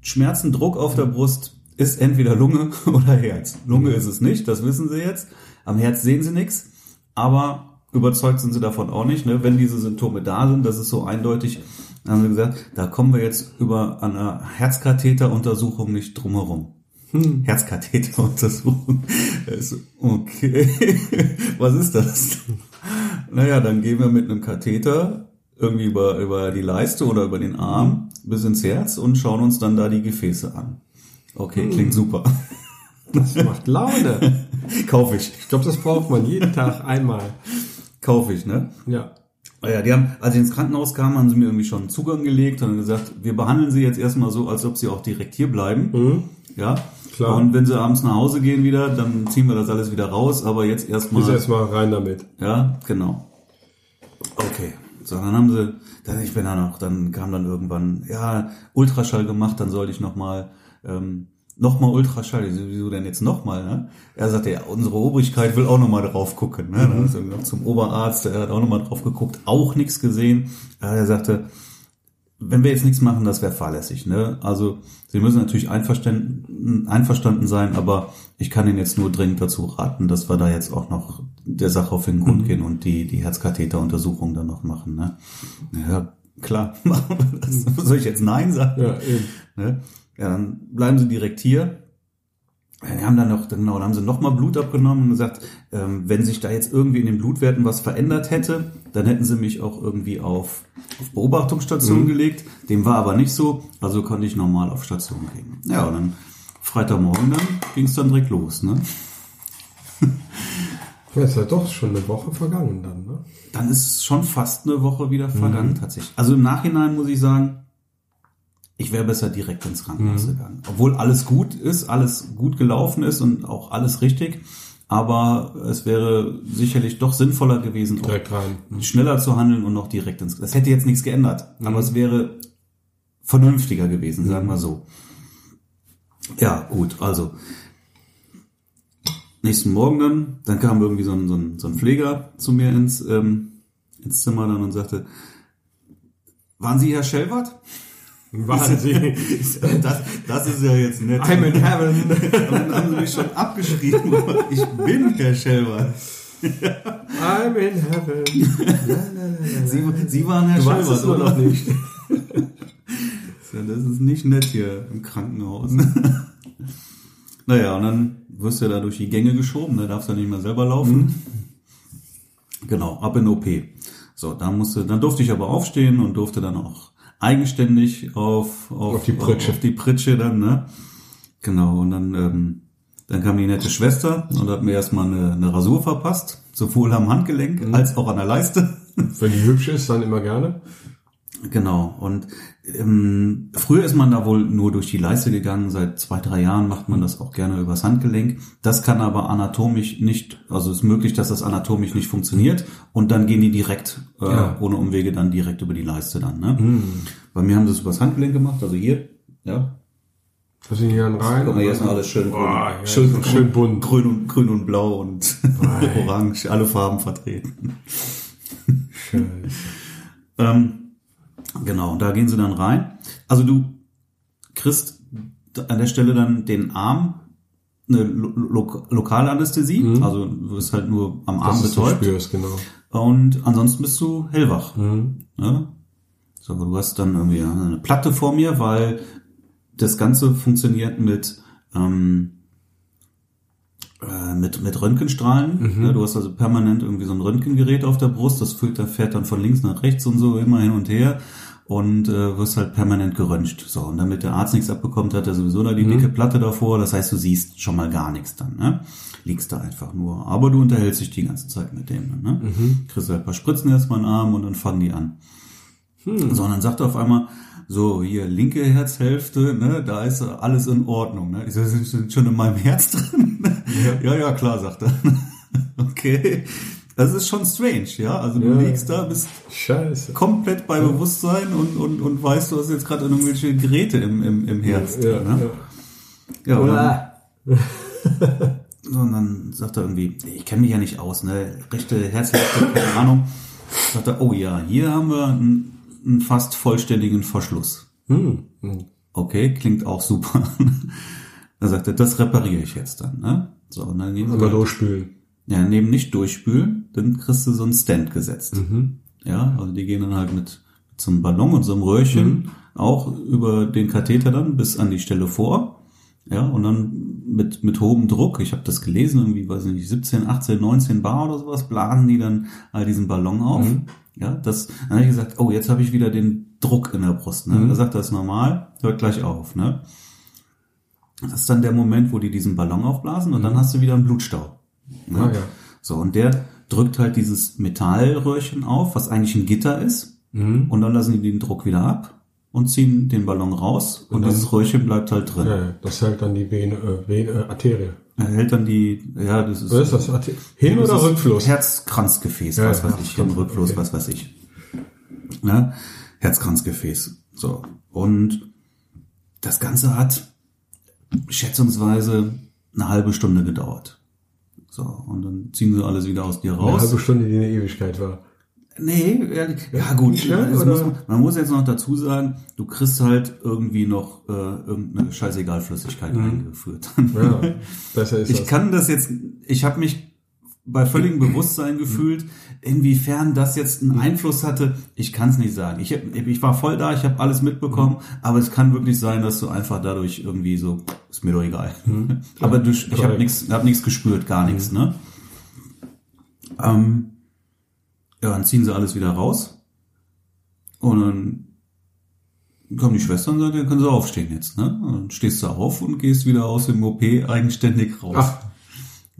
Schmerzen, Druck auf der Brust ist entweder Lunge oder Herz. Lunge ist es nicht, das wissen sie jetzt. Am Herz sehen sie nichts, aber überzeugt sind sie davon auch nicht. Ne? Wenn diese Symptome da sind, das ist so eindeutig, dann haben sie gesagt, da kommen wir jetzt über eine Herzkatheteruntersuchung nicht drumherum. Hm. Herzkatheteruntersuchung. Okay, was ist das? Naja, dann gehen wir mit einem Katheter irgendwie über, über die Leiste oder über den Arm bis ins Herz und schauen uns dann da die Gefäße an. Okay, klingt super. Das macht Laune. Kauf ich. Ich glaube, das braucht man jeden Tag einmal. Kauf ich, ne? Ja. Ah Ja, die haben, als ich ins Krankenhaus kam, haben sie mir irgendwie schon einen Zugang gelegt und gesagt, wir behandeln sie jetzt erstmal so, als ob sie auch direkt hier bleiben. Ja. Klar. Und wenn sie abends nach Hause gehen wieder, dann ziehen wir das alles wieder raus, aber jetzt erstmal. Ist erstmal rein damit. Ja, genau. Okay. So, dann haben sie, dann, ich bin dann auch, dann kam dann irgendwann, ja, Ultraschall gemacht, dann sollte ich nochmal, ähm, nochmal Ultraschall, wieso denn jetzt nochmal, ne? Er sagte, ja, unsere Obrigkeit will auch nochmal drauf gucken, ne? Dann ist er zum Oberarzt, der hat auch nochmal drauf geguckt, auch nichts gesehen. Ja, er sagte, wenn wir jetzt nichts machen, das wäre fahrlässig. Ne? Also Sie müssen natürlich einverstanden, einverstanden sein, aber ich kann Ihnen jetzt nur dringend dazu raten, dass wir da jetzt auch noch der Sache auf den Grund mhm. gehen und die, die Herzkatheteruntersuchung dann noch machen. Ne? Ja, klar, machen wir das. Soll ich jetzt Nein sagen? Ja, eben. Ne? ja, dann bleiben Sie direkt hier haben dann noch, genau, dann haben sie nochmal Blut abgenommen und gesagt, ähm, wenn sich da jetzt irgendwie in den Blutwerten was verändert hätte, dann hätten sie mich auch irgendwie auf, auf Beobachtungsstation mhm. gelegt. Dem war aber nicht so, also konnte ich normal auf Station gehen. Ja, und dann Freitagmorgen dann ging es dann direkt los, ne? Ja, ist ja doch schon eine Woche vergangen dann, ne? Dann ist schon fast eine Woche wieder vergangen, mhm. tatsächlich. Also im Nachhinein muss ich sagen, ich wäre besser direkt ins Krankenhaus mhm. gegangen. Obwohl alles gut ist, alles gut gelaufen ist und auch alles richtig. Aber es wäre sicherlich doch sinnvoller gewesen. Mhm. schneller zu handeln und noch direkt ins. Das hätte jetzt nichts geändert, mhm. aber es wäre vernünftiger gewesen, sagen wir so. Ja, gut, also nächsten Morgen dann, dann kam irgendwie so ein, so ein, so ein Pfleger zu mir ins, ähm, ins Zimmer dann und sagte, waren Sie Herr Schellwart? Wahnsinn. Das, das ist ja jetzt nett. I'm in heaven. Und dann haben sie mich schon abgeschrieben. Ich bin Herr Schelber. I'm in heaven. Sie, sie waren Herr Schelber, weißt oder? noch nicht. Das ist nicht nett hier im Krankenhaus. Naja, und dann wirst du ja da durch die Gänge geschoben, da darfst du ja nicht mehr selber laufen. Mhm. Genau, ab in OP. So, dann musste, dann durfte ich aber aufstehen und durfte dann auch eigenständig auf, auf, auf die Pritsche. Auf, die Pritsche dann, ne? Genau, und dann, ähm, dann kam die nette Schwester und hat mir erstmal eine, eine Rasur verpasst, sowohl am Handgelenk mhm. als auch an der Leiste. Wenn die hübsch ist, dann immer gerne. Genau. Und ähm, früher ist man da wohl nur durch die Leiste gegangen. Seit zwei, drei Jahren macht man das auch gerne übers Handgelenk. Das kann aber anatomisch nicht, also ist möglich, dass das anatomisch nicht funktioniert. Und dann gehen die direkt, äh, ja. ohne Umwege, dann direkt über die Leiste dann. Ne? Mhm. Bei mir haben sie es übers Handgelenk gemacht, also hier, ja. Das sind hier rein. Guck mal, hier ist alles schön, Boah, grün, ja, schön, schön bunt. Grün und, grün und blau und orange, alle Farben vertreten. Scheiße. ähm, Genau, da gehen sie dann rein. Also du kriegst an der Stelle dann den Arm eine Lo Lokalanästhesie, mhm. also du wirst halt nur am Arm Dass betäubt. Spürst, genau. Und ansonsten bist du hellwach. Mhm. Ja? So, aber du hast dann irgendwie eine Platte vor mir, weil das Ganze funktioniert mit ähm, äh, mit, mit Röntgenstrahlen. Mhm. Ja, du hast also permanent irgendwie so ein Röntgengerät auf der Brust, das füllt, fährt dann von links nach rechts und so immer hin und her und äh, wirst halt permanent geröntgt. So, und damit der Arzt nichts abbekommt, hat er sowieso da die mhm. dicke Platte davor. Das heißt, du siehst schon mal gar nichts dann, ne? Liegst da einfach nur. Aber du unterhältst dich die ganze Zeit mit dem, ne? Mhm. Kriegst halt ein paar Spritzen erstmal in den Arm und dann fangen die an. Mhm. So, und dann sagt er auf einmal, so, hier, linke Herzhälfte, ne, da ist alles in Ordnung, ne? So, sind schon in meinem Herz drin? Ja, ja, ja klar, sagt er. okay. Das ist schon strange, ja. Also du ja. liegst da, bist Scheiße. komplett bei Bewusstsein und, und, und weißt, du hast jetzt gerade irgendwelche Geräte im, im, im Herz. Ja, ne? ja. ja und, dann, und dann sagt er irgendwie, ich kenne mich ja nicht aus, ne? Rechte Herzhälfte, keine Ahnung. Sagt er, oh ja, hier haben wir einen, einen fast vollständigen Verschluss. Hm. Okay, klingt auch super. dann sagt er, das repariere ich jetzt dann, ne? So, und dann gehen wir. Aber durchspülen. Ja, neben nicht durchspülen, dann kriegst du so einen Stand gesetzt. Mhm. Ja, also die gehen dann halt mit zum Ballon und so einem Röhrchen mhm. auch über den Katheter dann bis an die Stelle vor. Ja, und dann mit, mit hohem Druck, ich habe das gelesen, irgendwie, weiß ich nicht, 17, 18, 19 Bar oder sowas, blasen die dann halt diesen Ballon auf. Mhm. Ja, das, dann habe ich gesagt, oh, jetzt habe ich wieder den Druck in der Brust. Ne? Mhm. Da sagt er, das ist normal, hört gleich auf. Ne? Das ist dann der Moment, wo die diesen Ballon aufblasen und dann mhm. hast du wieder einen Blutstau. Ne? Ah, ja. So, und der drückt halt dieses Metallröhrchen auf, was eigentlich ein Gitter ist. Mhm. Und dann lassen die den Druck wieder ab und ziehen den Ballon raus und, und dieses Röhrchen bleibt halt drin. Ja, das hält dann die Vene, äh, Vene äh, Arterie. Er hält dann die, ja, das ist. Was ist das? Hin- oder Rückfluss? Herzkranzgefäß, ja, was weiß ich, Hin- Rückfluss, okay. was weiß ich. Ne? Herzkranzgefäß. So. Und das Ganze hat schätzungsweise eine halbe Stunde gedauert. So, und dann ziehen sie alles wieder aus dir raus. Eine halbe Stunde, die eine Ewigkeit war. Nee, ehrlich, ja gut, es oder? muss, man- man muss jetzt noch dazu sagen, du kriegst halt irgendwie noch äh, irgendeine scheißegal Flüssigkeit eingeführt. Ja, besser ist Ich das. kann das jetzt, ich habe mich bei völligem Bewusstsein gefühlt, inwiefern das jetzt einen Einfluss hatte, ich kann es nicht sagen. Ich, ich war voll da, ich habe alles mitbekommen, aber es kann wirklich sein, dass du einfach dadurch irgendwie so, ist mir doch egal. aber du, ich habe nichts hab nichts gespürt, gar nichts. Ne? Ähm, ja, dann ziehen sie alles wieder raus und dann kommen die Schwestern und sagen, ja, können sie aufstehen jetzt. Ne? Und dann stehst du auf und gehst wieder aus dem OP eigenständig raus. Ach,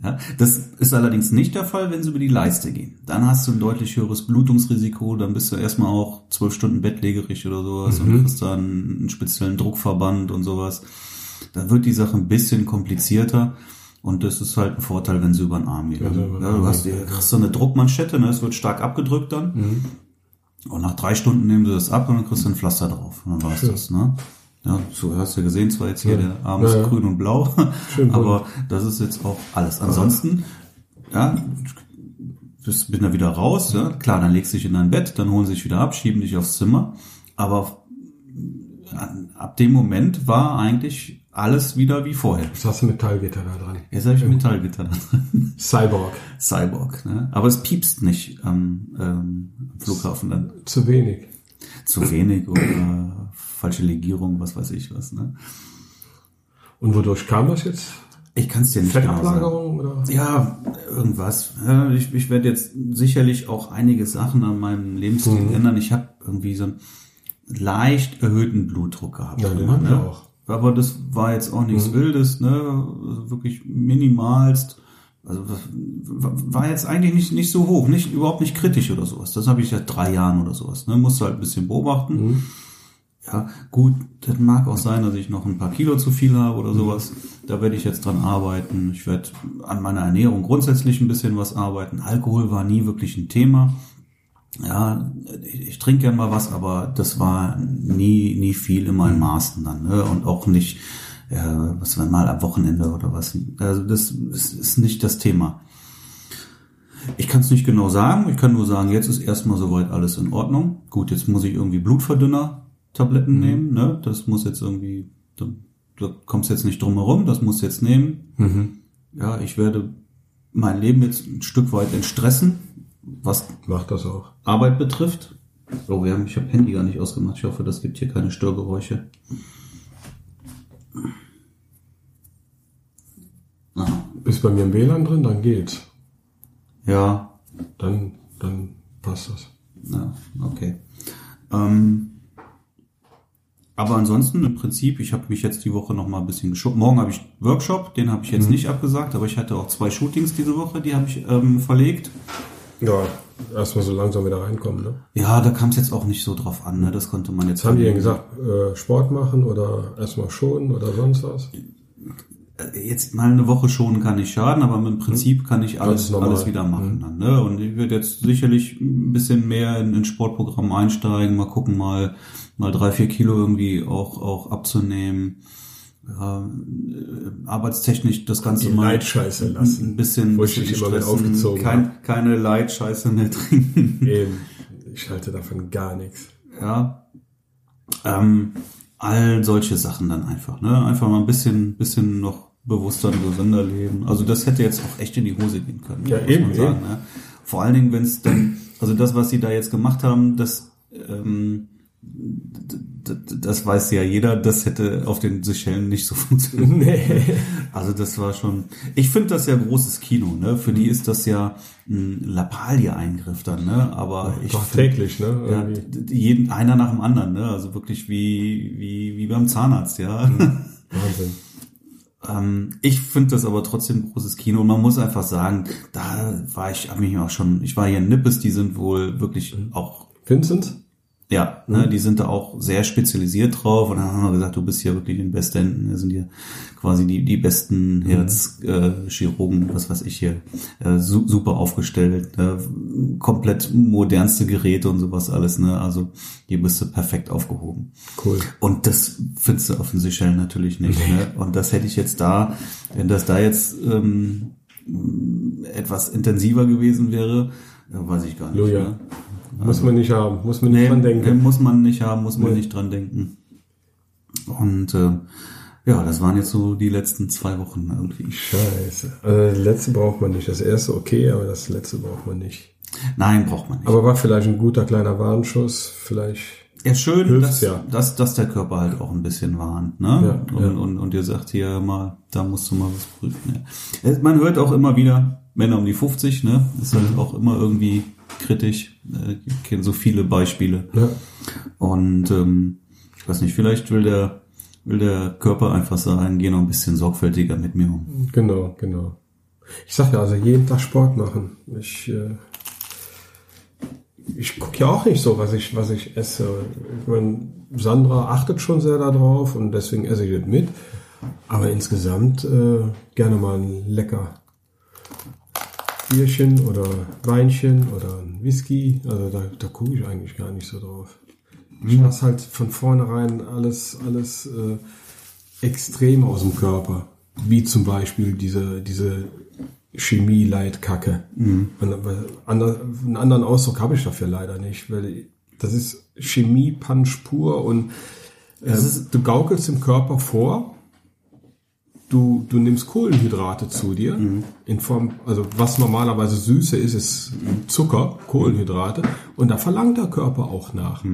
Ja, das ist allerdings nicht der Fall, wenn sie über die Leiste gehen. Dann hast du ein deutlich höheres Blutungsrisiko, dann bist du erstmal auch zwölf Stunden bettlägerig oder sowas und kriegst dann einen speziellen Druckverband und sowas. Da wird die Sache ein bisschen komplizierter und das ist halt ein Vorteil, wenn sie über den Arm gehen. Ja, du hast kriegst so eine Druckmanschette, ne? es wird stark abgedrückt dann. Und nach drei Stunden nehmen sie das ab und dann kriegst du ein Pflaster drauf. Und dann war's das, ne? Ja, so hast du gesehen, zwar jetzt hier der Arm ist Ja, ja. grün und blau, Schön aber das ist jetzt auch alles. Ansonsten, ja, bist, bin da wieder raus, ja, klar, dann legst du dich in dein Bett, dann holen sie dich wieder ab, schieben dich aufs Zimmer, aber ab dem Moment war eigentlich alles wieder wie vorher. jetzt hast du Metallgitter da dran. Jetzt habe ich Metallgitter da drin. Cyborg. Cyborg, ne? Aber es piepst nicht am ähm, am Flughafen dann. Zu wenig. Zu wenig oder falsche Legierung, was weiß ich was, ne? Und wodurch kam das jetzt? Ich kann es dir nicht genau sagen. Oder? Ja, irgendwas. Ich ich werde jetzt sicherlich auch einige Sachen an meinem Lebensstil ändern. Ich habe irgendwie so einen leicht erhöhten Blutdruck gehabt. Ja, den ne? auch. Aber das war jetzt auch nichts Wildes, ne? Also wirklich minimalst. Also war jetzt eigentlich nicht, nicht so hoch, nicht überhaupt nicht kritisch oder sowas. Das habe ich seit drei Jahren oder sowas. Ne? Musste halt ein bisschen beobachten. Ja, gut, das mag auch sein, dass ich noch ein paar Kilo zu viel habe oder sowas. Da werde ich jetzt dran arbeiten. Ich werde an meiner Ernährung grundsätzlich ein bisschen was arbeiten. Alkohol war nie wirklich ein Thema. Ja, ich, ich trinke gern mal was, aber das war nie, nie viel in meinen Maßen dann. Ne? Und auch nicht, ja, was wenn mal am Wochenende oder was. Also das ist, ist nicht das Thema. Ich kann es nicht genau sagen. Ich kann nur sagen, jetzt ist erstmal soweit alles in Ordnung. Gut, jetzt muss ich irgendwie Blutverdünner-Tabletten nehmen. Ne? Das muss jetzt irgendwie, da, da kommst jetzt nicht drum herum. Das muss jetzt nehmen. Ja, ich werde mein Leben jetzt ein Stück weit entstressen, was Macht das auch. Arbeit betrifft. Oh, wir haben, ich habe Handy gar nicht ausgemacht. Ich hoffe, das gibt hier keine Störgeräusche. Aha. Ist bei mir im WLAN drin, dann geht's. Ja, Dann, dann passt das. Ja, okay. Ähm, aber ansonsten im Prinzip, ich habe mich jetzt die Woche noch mal ein bisschen geschoben. Morgen habe ich Workshop, den habe ich jetzt nicht abgesagt, aber ich hatte auch zwei Shootings diese Woche, die habe ich ähm, verlegt. Ja, erstmal so langsam wieder reinkommen, ne? Ja, da kam es jetzt auch nicht so drauf an, ne? Das konnte man jetzt. Was haben die denn gesagt? Äh, Sport machen oder erstmal schonen oder sonst was? Jetzt mal eine Woche schon kann nicht schaden, aber im Prinzip kann ich alles, alles wieder machen dann, ne? Und ich werde jetzt sicherlich ein bisschen mehr in, in Sportprogramm einsteigen, mal gucken, mal, mal drei, vier Kilo irgendwie auch, auch abzunehmen. Ja, äh, arbeitstechnisch das Ganze Die mal Leitscheiße lassen. ein bisschen, Wo ich bisschen stressen, aufgezogen kein, keine Leitscheiße mehr trinken. Eben. Ich halte davon gar nichts. Ja. Ähm, all solche Sachen dann einfach, ne? Einfach mal ein bisschen, bisschen noch bewusster und gesünder leben. Also das hätte jetzt auch echt in die Hose gehen können. Ja, muss eben, man sagen, eben. ne? Vor allen Dingen, wenn es dann, also das, was sie da jetzt gemacht haben, das, ähm, das weiß ja jeder, das hätte auf den Seychellen nicht so funktioniert. Nee. Also das war schon. Ich finde das ja großes Kino, ne? Für die ist das ja ein Lappalie-Eingriff dann, ne? Aber ich Doch find- täglich, ne? ja, Irgendwie. jeden, einer nach dem anderen, ne? Also wirklich wie, wie, wie beim Zahnarzt, ja. Wahnsinn. ähm, ich finde das aber trotzdem großes Kino und man muss einfach sagen, da war ich, hab mich auch schon, ich war hier in Nippes, die sind wohl wirklich auch, Vincent? Ja, ne, die sind da auch sehr spezialisiert drauf und dann haben wir gesagt, du bist hier wirklich in Westenden, wir sind hier quasi die, die besten Herzchirurgen, äh, was weiß ich hier, äh, su super aufgestellt, äh, komplett modernste Geräte und sowas alles, ne, also hier bist du perfekt aufgehoben. Cool. Und das findest du auf den Seychellen natürlich nicht. Ne? Und das hätte ich jetzt da, wenn das da jetzt ähm, etwas intensiver gewesen wäre, ja, weiß ich gar nicht. Luja. Ne? Muss man nicht haben, muss man nicht Nee, dran denken. muss man nicht haben, muss man Nee. nicht dran denken. Und äh, ja, das waren jetzt so die letzten zwei Wochen irgendwie. Scheiße. Also das letzte braucht man nicht. Das erste okay, aber das letzte braucht man nicht. Nein, braucht man nicht. Aber war vielleicht ein guter kleiner Warnschuss. Vielleicht. ja, schön, dass, ja. dass, dass der Körper halt auch ein bisschen warnt. Ne? Ja, und, ja. Und, und ihr sagt hier mal, da musst du mal was prüfen. Ja. Äh, Man hört auch immer wieder, Männer um die 50, ne? ist halt Mhm. auch immer irgendwie kritisch. Äh, Ich kenne so viele Beispiele. Ja. Und ähm, ich weiß nicht, vielleicht will der, will der Körper einfach sagen, geh noch ein bisschen sorgfältiger mit mir um. Genau, genau. Ich sag ja, also jeden Tag Sport machen. Ich, äh, ich gucke ja auch nicht so, was ich, was ich esse. Ich mein, Sandra achtet schon sehr darauf und deswegen esse ich das mit. Aber insgesamt äh, gerne mal ein lecker Bierchen oder Weinchen oder ein Whisky. Also da, da gucke ich eigentlich gar nicht so drauf. Ich lasse halt von vornherein alles, alles äh, extrem aus dem Körper. Wie zum Beispiel diese, diese Chemie-Leitkacke. Ander- Einen anderen Ausdruck habe ich dafür leider nicht, weil das ist Chemie-Punch pur und äh, du gaukelst dem Körper vor, du, du nimmst Kohlenhydrate zu dir, in Form, also was normalerweise Süße ist, ist Zucker, Kohlenhydrate, und da verlangt der Körper auch nach.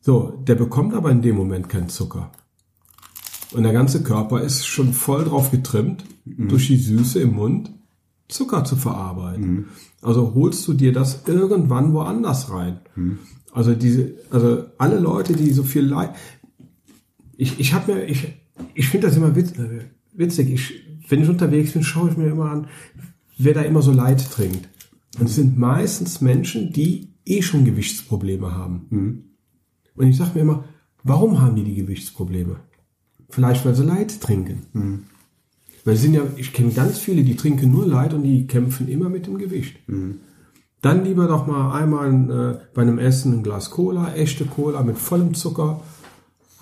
So, der bekommt aber in dem Moment keinen Zucker. Und der ganze Körper ist schon voll drauf getrimmt, durch die Süße im Mund Zucker zu verarbeiten. Also holst du dir das irgendwann woanders rein. Also diese, also alle Leute, die so viel Leid, ich, ich habe mir, ich, ich finde das immer witz, äh, witzig. Ich, wenn ich unterwegs bin, schaue ich mir immer an, wer da immer so Leid trinkt. Und es sind meistens Menschen, die eh schon Gewichtsprobleme haben. Und ich sage mir immer, warum haben die die Gewichtsprobleme? Vielleicht, weil sie Leid trinken. Weil es sind ja, ich kenne ganz viele, die trinken nur Leid und die kämpfen immer mit dem Gewicht. Dann lieber doch mal einmal äh, bei einem Essen ein Glas Cola, echte Cola mit vollem Zucker,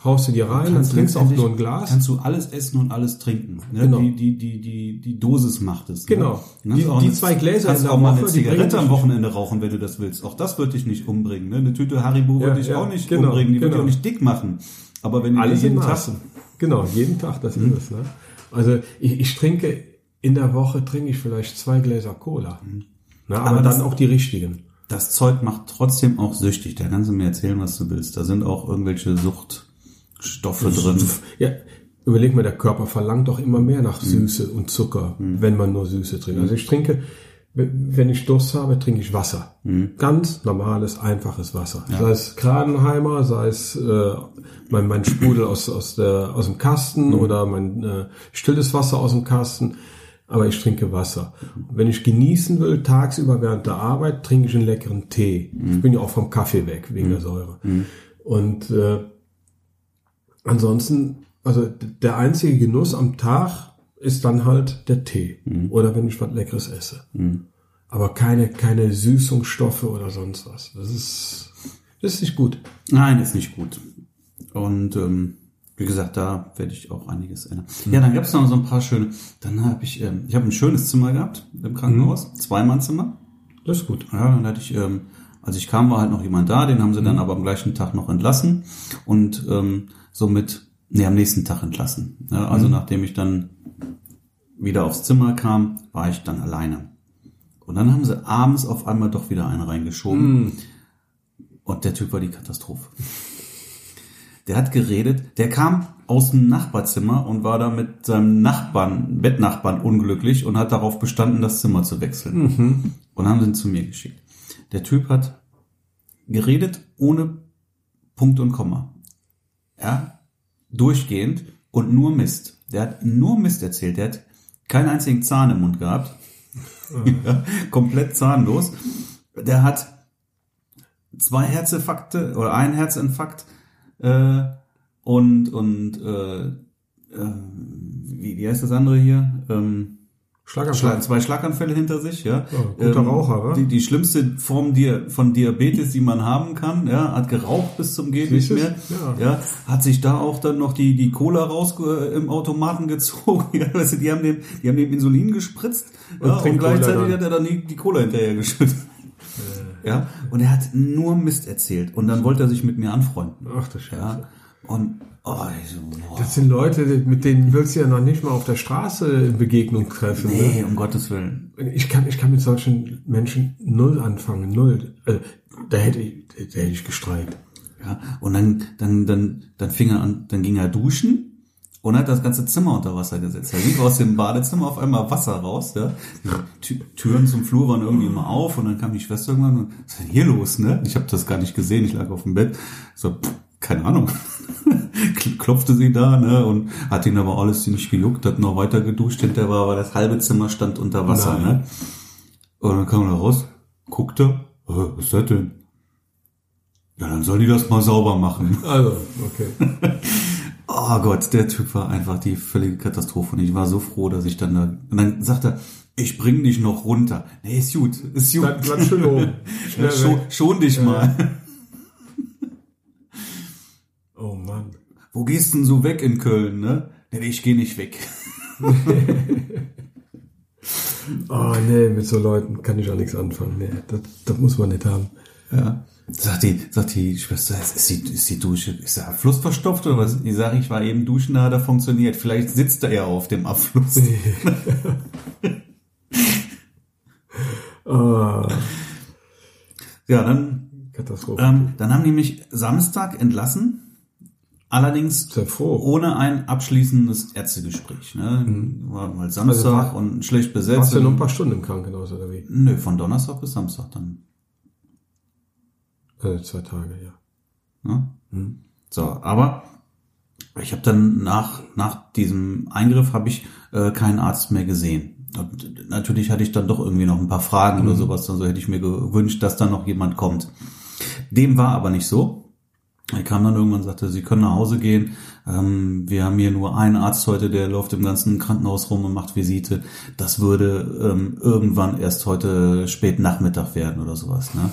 haust du dir rein, dann trinkst du auch nur ein Glas. Kannst du alles essen und alles trinken. Ne? Genau. Die, die, die, die, die Dosis macht es. Genau. Ne? Die- Kannst auch die zwei Gläser Kannst in der auch mal eine Woche, Zigarette am Wochenende rauchen, wenn du das willst. Auch das wird dich nicht umbringen. Ne? Eine Tüte Haribo Ja, wird dich ja, auch nicht genau, umbringen. Die wird dich genau. auch nicht dick machen. Aber wenn du jeden Tag... Genau, jeden Tag, das ist es. Ne? Also ich, ich trinke, in der Woche trinke ich vielleicht zwei Gläser Cola. Ne? Aber, Aber dann auch die richtigen. Das Zeug macht trotzdem auch süchtig. Da kannst du mir erzählen, was du willst. Da sind auch irgendwelche Suchtstoffe drin. Ja, überleg mal, der Körper verlangt doch immer mehr nach Süße und Zucker, wenn man nur Süße trinkt. Also ich trinke, wenn ich Durst habe, trinke ich Wasser. Ganz normales, einfaches Wasser. Sei es Kranenheimer, sei es äh, mein, mein Sprudel aus, aus, der, aus dem Kasten oder mein äh, stilles Wasser aus dem Kasten. Aber ich trinke Wasser. Wenn ich genießen will, tagsüber während der Arbeit, trinke ich einen leckeren Tee. Ich bin ja auch vom Kaffee weg, wegen der Säure. Und äh, Ansonsten, also der einzige Genuss am Tag ist dann halt der Tee. Oder wenn ich was Leckeres esse. Aber keine, keine Süßungsstoffe oder sonst was. Das ist, das ist nicht gut. Nein, ist nicht gut. Und ähm, wie gesagt, da werde ich auch einiges ändern. Ja, dann gab es noch so ein paar schöne. Dann habe ich, ähm, ich habe ein schönes Zimmer gehabt im Krankenhaus, Zweimannzimmer. Das ist gut. Ja, dann hatte ich, ähm, als ich kam, war halt noch jemand da, den haben sie dann aber am gleichen Tag noch entlassen und ähm, somit, nee, am nächsten Tag entlassen. Ja, also nachdem ich dann wieder aufs Zimmer kam, war ich dann alleine. Und dann haben sie abends auf einmal doch wieder einen reingeschoben. Und der Typ war die Katastrophe. Der hat geredet, der kam aus dem Nachbarzimmer und war da mit seinem Nachbarn, Bettnachbarn unglücklich und hat darauf bestanden, das Zimmer zu wechseln. Und haben ihn zu mir geschickt. Der Typ hat geredet ohne Punkt und Komma. Ja, durchgehend und nur Mist. Der hat nur Mist erzählt. Der hat keinen einzigen Zahn im Mund gehabt. ja, komplett zahnlos. Der hat zwei Herzinfarkte oder ein Herzinfarkt äh, und und äh, äh, wie, wie heißt das andere hier? Ähm, Schlaganfall. zwei Schlaganfälle hinter sich, ja. Ähm, Ja, guter Raucher, wa? die, die schlimmste Form Dia- von Diabetes, die man haben kann, ja, hat geraucht bis zum geht nicht mehr, du's? ja. hat sich da auch dann noch die die Cola raus äh, im Automaten gezogen, ja, weißt du, die haben dem die haben dem Insulin gespritzt, Und ja, und gleichzeitig dann. hat er dann die, die Cola hinterher geschüttet. Ja, und er hat nur Mist erzählt. Und dann wollte er sich mit mir anfreunden. Ach du Scheiße. Ja, und, oh, so, boah. Das sind Leute, mit denen willst du ja noch nicht mal auf der Straße in Begegnung treffen. Ne? Nee, um Gottes Willen. Ich kann, ich kann mit solchen Menschen null anfangen, null. Also, da hätte ich, da hätte ich gestreikt. Ja, und dann, dann, dann, dann fing er an, dann ging er duschen und hat das ganze Zimmer unter Wasser gesetzt. Da lief aus dem Badezimmer auf einmal Wasser raus, ja. Die Tü- Türen zum Flur waren irgendwie immer auf und dann kam die Schwester irgendwann und was ist denn hier los, ne? Ich habe das gar nicht gesehen, ich lag auf dem Bett. So, pff, keine Ahnung. Klopfte sie da, ne? Und hat ihn aber alles nicht gejuckt, hat noch weiter geduscht, hinterher war aber das halbe Zimmer stand unter Wasser, Nein. ne? Und dann kam er raus, guckte, äh, was ist das denn? Ja, dann soll die das mal sauber machen. Also, okay. Oh Gott, der Typ war einfach die völlige Katastrophe. Und ich war so froh, dass ich dann da. Und dann sagt er, ich bring dich noch runter. Nee, ist gut, ist gut. Bleib, bleib schön oben. Ja, schon, schon dich mal. Oh Mann. Wo gehst denn so weg in Köln, ne? Nee, ich gehe nicht weg. Oh nee, mit so Leuten kann ich auch nichts anfangen. Nee, das, das muss man nicht haben. Ja. Sagt die, sagt die Schwester, ist die, ist die Dusche, ist der Abfluss verstopft oder was? Ich sage, ich war eben duschen, da hat er funktioniert. Vielleicht sitzt er ja auf dem Abfluss. Oh, Ja, dann, Katastrophe. ähm, dann haben die mich Samstag entlassen. Allerdings ohne ein abschließendes Ärztegespräch. Ne? War halt Samstag Also war- und schlecht besetzt. Warst du nur ein paar Stunden im Krankenhaus oder wie? Nö, von Donnerstag bis Samstag dann. Äh, zwei Tage, ja. Ne? So, aber ich habe dann nach nach diesem Eingriff habe ich äh, keinen Arzt mehr gesehen. Und natürlich hatte ich dann doch irgendwie noch ein paar Fragen oder sowas. Also hätte ich mir gewünscht, dass da noch jemand kommt. Dem war aber nicht so. Er kam dann irgendwann und sagte, Sie können nach Hause gehen. Ähm, wir haben hier nur einen Arzt heute, der läuft im ganzen Krankenhaus rum und macht Visite. Das würde ähm, irgendwann erst heute spät Nachmittag werden oder sowas. Ne?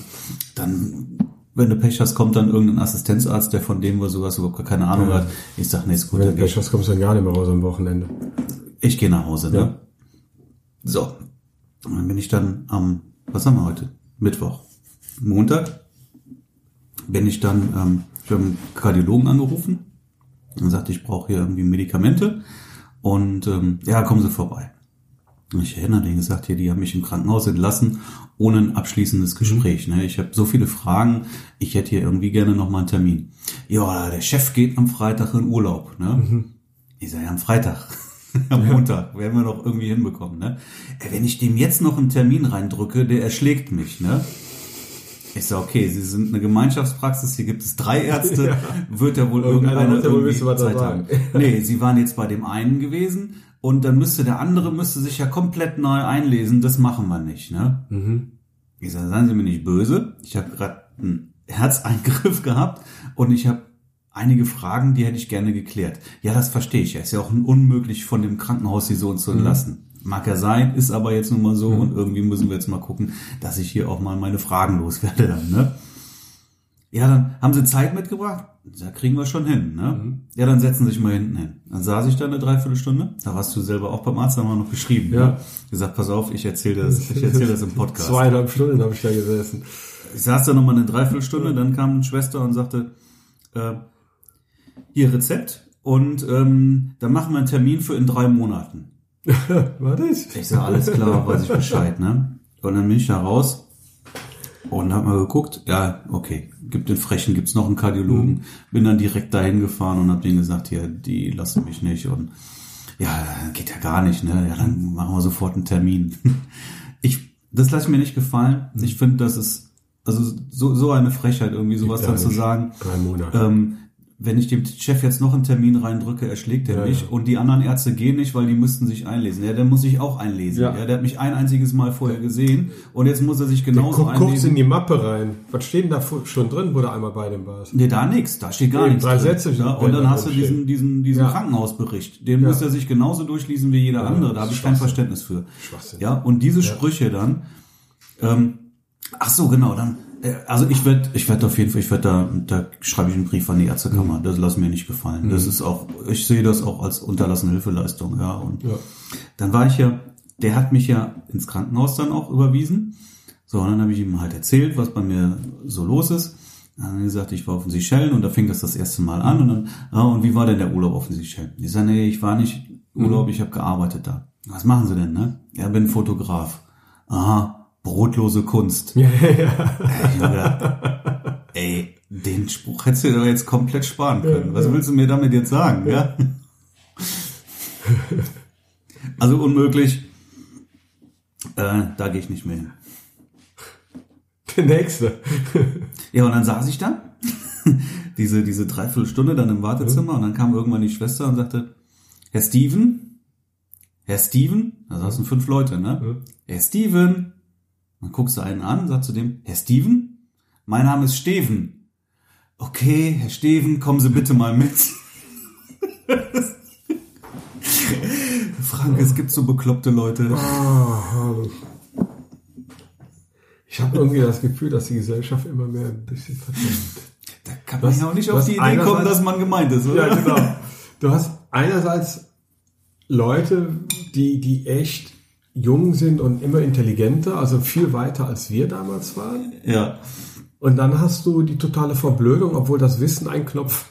Dann, wenn du Pech hast, kommt dann irgendein Assistenzarzt, der von dem wohl sowas überhaupt gar keine Ahnung hat. Ich sag, nee, ist gut, Wenn du Pech hast, kommst du dann gar nicht mehr raus am Wochenende. ich gehe nach Hause, ne? Ja. So. Und dann bin ich dann am, was haben wir heute? Mittwoch. Montag bin ich dann, ähm, ich habe einen Kardiologen angerufen und sagte, ich brauche hier irgendwie Medikamente und ähm, ja, kommen Sie vorbei. Und ich erinnere den gesagt, hier, die haben mich im Krankenhaus entlassen, ohne ein abschließendes Gespräch. Ne? Ich habe so viele Fragen, ich hätte hier irgendwie gerne noch mal einen Termin. Ja, der Chef geht am Freitag in Urlaub. Ne? Ich sage, ja, am Freitag. Am Montag werden wir doch irgendwie hinbekommen, ne? Wenn ich dem jetzt noch einen Termin reindrücke, der erschlägt mich, ne? Ich sage, okay, Sie sind eine Gemeinschaftspraxis, hier gibt es drei Ärzte, wird ja wohl Irgendeiner wird ja wohl irgendwie wissen, was Zeit haben. Nee, Sie waren jetzt bei dem einen gewesen und dann müsste der andere müsste sich ja komplett neu einlesen, das machen wir nicht, ne? Ich sage, seien Sie mir nicht böse, ich habe gerade einen Herzeingriff gehabt und ich habe einige Fragen, die hätte ich gerne geklärt. Ja, das verstehe ich ja. Ist ja auch unmöglich, von dem Krankenhaus die Sohn zu entlassen. Mag ja sein, ist aber jetzt nun mal so und irgendwie müssen wir jetzt mal gucken, dass ich hier auch mal meine Fragen loswerde dann, ne? Ja, dann haben sie Zeit mitgebracht. Da kriegen wir schon hin, ne? Ja, dann setzen Sie sich mal hinten hin. Dann saß ich da eine Dreiviertelstunde. Da warst du selber auch beim Arzt, haben wir noch geschrieben. Ja. Ne? Gesagt, pass auf, ich erzähle das, ich erzähle das im Podcast. Zweieinhalb Stunden habe ich da gesessen. Ich saß da nochmal eine Dreiviertelstunde, dann kam eine Schwester und sagte, äh, hier Rezept und ähm, dann machen wir einen Termin für in drei Monaten. War das? Ich sag, alles klar, weiß ich Bescheid, ne? Und dann bin ich da raus und hab mal geguckt, ja, okay, gibt den Frechen, gibt's noch einen Kardiologen, bin dann direkt dahin gefahren und hab denen gesagt, hier, die lassen mich nicht und ja, geht ja gar nicht, ne? Ja, dann machen wir sofort einen Termin. Ich, das lasse ich mir nicht gefallen. Ich finde, das ist, also so, so eine Frechheit, irgendwie sowas ja dann zu sagen. Drei Monate. Ähm, wenn ich dem Chef jetzt noch einen Termin reindrücke, erschlägt er Ja, mich ja. und die anderen Ärzte gehen nicht, weil die müssten sich einlesen. Ja, der muss sich auch einlesen. Ja. Ja. der hat mich ein einziges Mal vorher gesehen und jetzt muss er sich genauso Guck, guckst in einlesen. die Mappe rein. Was steht denn da schon drin, wo du einmal bei dem warst? Nee, da nix, da steht gar Eben, nichts. drei drin. Sätze ja, und dann da hast du diesen, diesen, diesen. Krankenhausbericht. Den muss er sich genauso durchlesen wie jeder andere. Da habe ich kein Verständnis für. Schwachsinn. Ja, und diese Sprüche dann, ähm, ach so, genau, dann, also ich werde, ich werde auf jeden Fall, ich werde da, da schreibe ich einen Brief an die Ärztekammer. Mhm. Das lass mir nicht gefallen. Das ist auch, ich sehe das auch als unterlassene Hilfeleistung, ja. Und Ja. dann war ich ja, der hat mich ja ins Krankenhaus dann auch überwiesen. So, und dann habe ich ihm halt erzählt, was bei mir so los ist. Dann hat er gesagt, ich war auf den Seychellen und da fing das das erste Mal an. Und dann, ah, und wie war denn der Urlaub auf den Seychellen? Ich sage, nee, ich war nicht Urlaub, ich habe gearbeitet da. Was machen Sie denn, ne? Ja, bin Fotograf. Aha, brotlose Kunst. Ja, ja, hab gedacht, ey, den Spruch hättest du doch jetzt komplett sparen können. Was willst du mir damit jetzt sagen, ja? Also unmöglich. Äh, da gehe ich nicht mehr hin. Der nächste. Ja, und dann saß ich da, diese, diese Dreiviertelstunde dann im Wartezimmer und dann kam irgendwann die Schwester und sagte, Herr Steven, Herr Steven, da saßen fünf Leute, ne? Herr Steven, dann guckst du einen an, sagst zu dem, Herr Steven, mein Name ist Steven. Okay, Herr Steven, kommen Sie bitte mal mit. Frank, es gibt so bekloppte Leute. Ah. Ich habe irgendwie das Gefühl, dass die Gesellschaft immer mehr ein bisschen verdammt. Da kann man ja auch nicht auf die Idee kommen, dass man gemeint ist, oder? Ja, genau. Du hast einerseits Leute, die, die echt jung sind und immer intelligenter, also viel weiter als wir damals waren. Ja. Und dann hast du die totale Verblödung, obwohl das Wissen ein Knopf,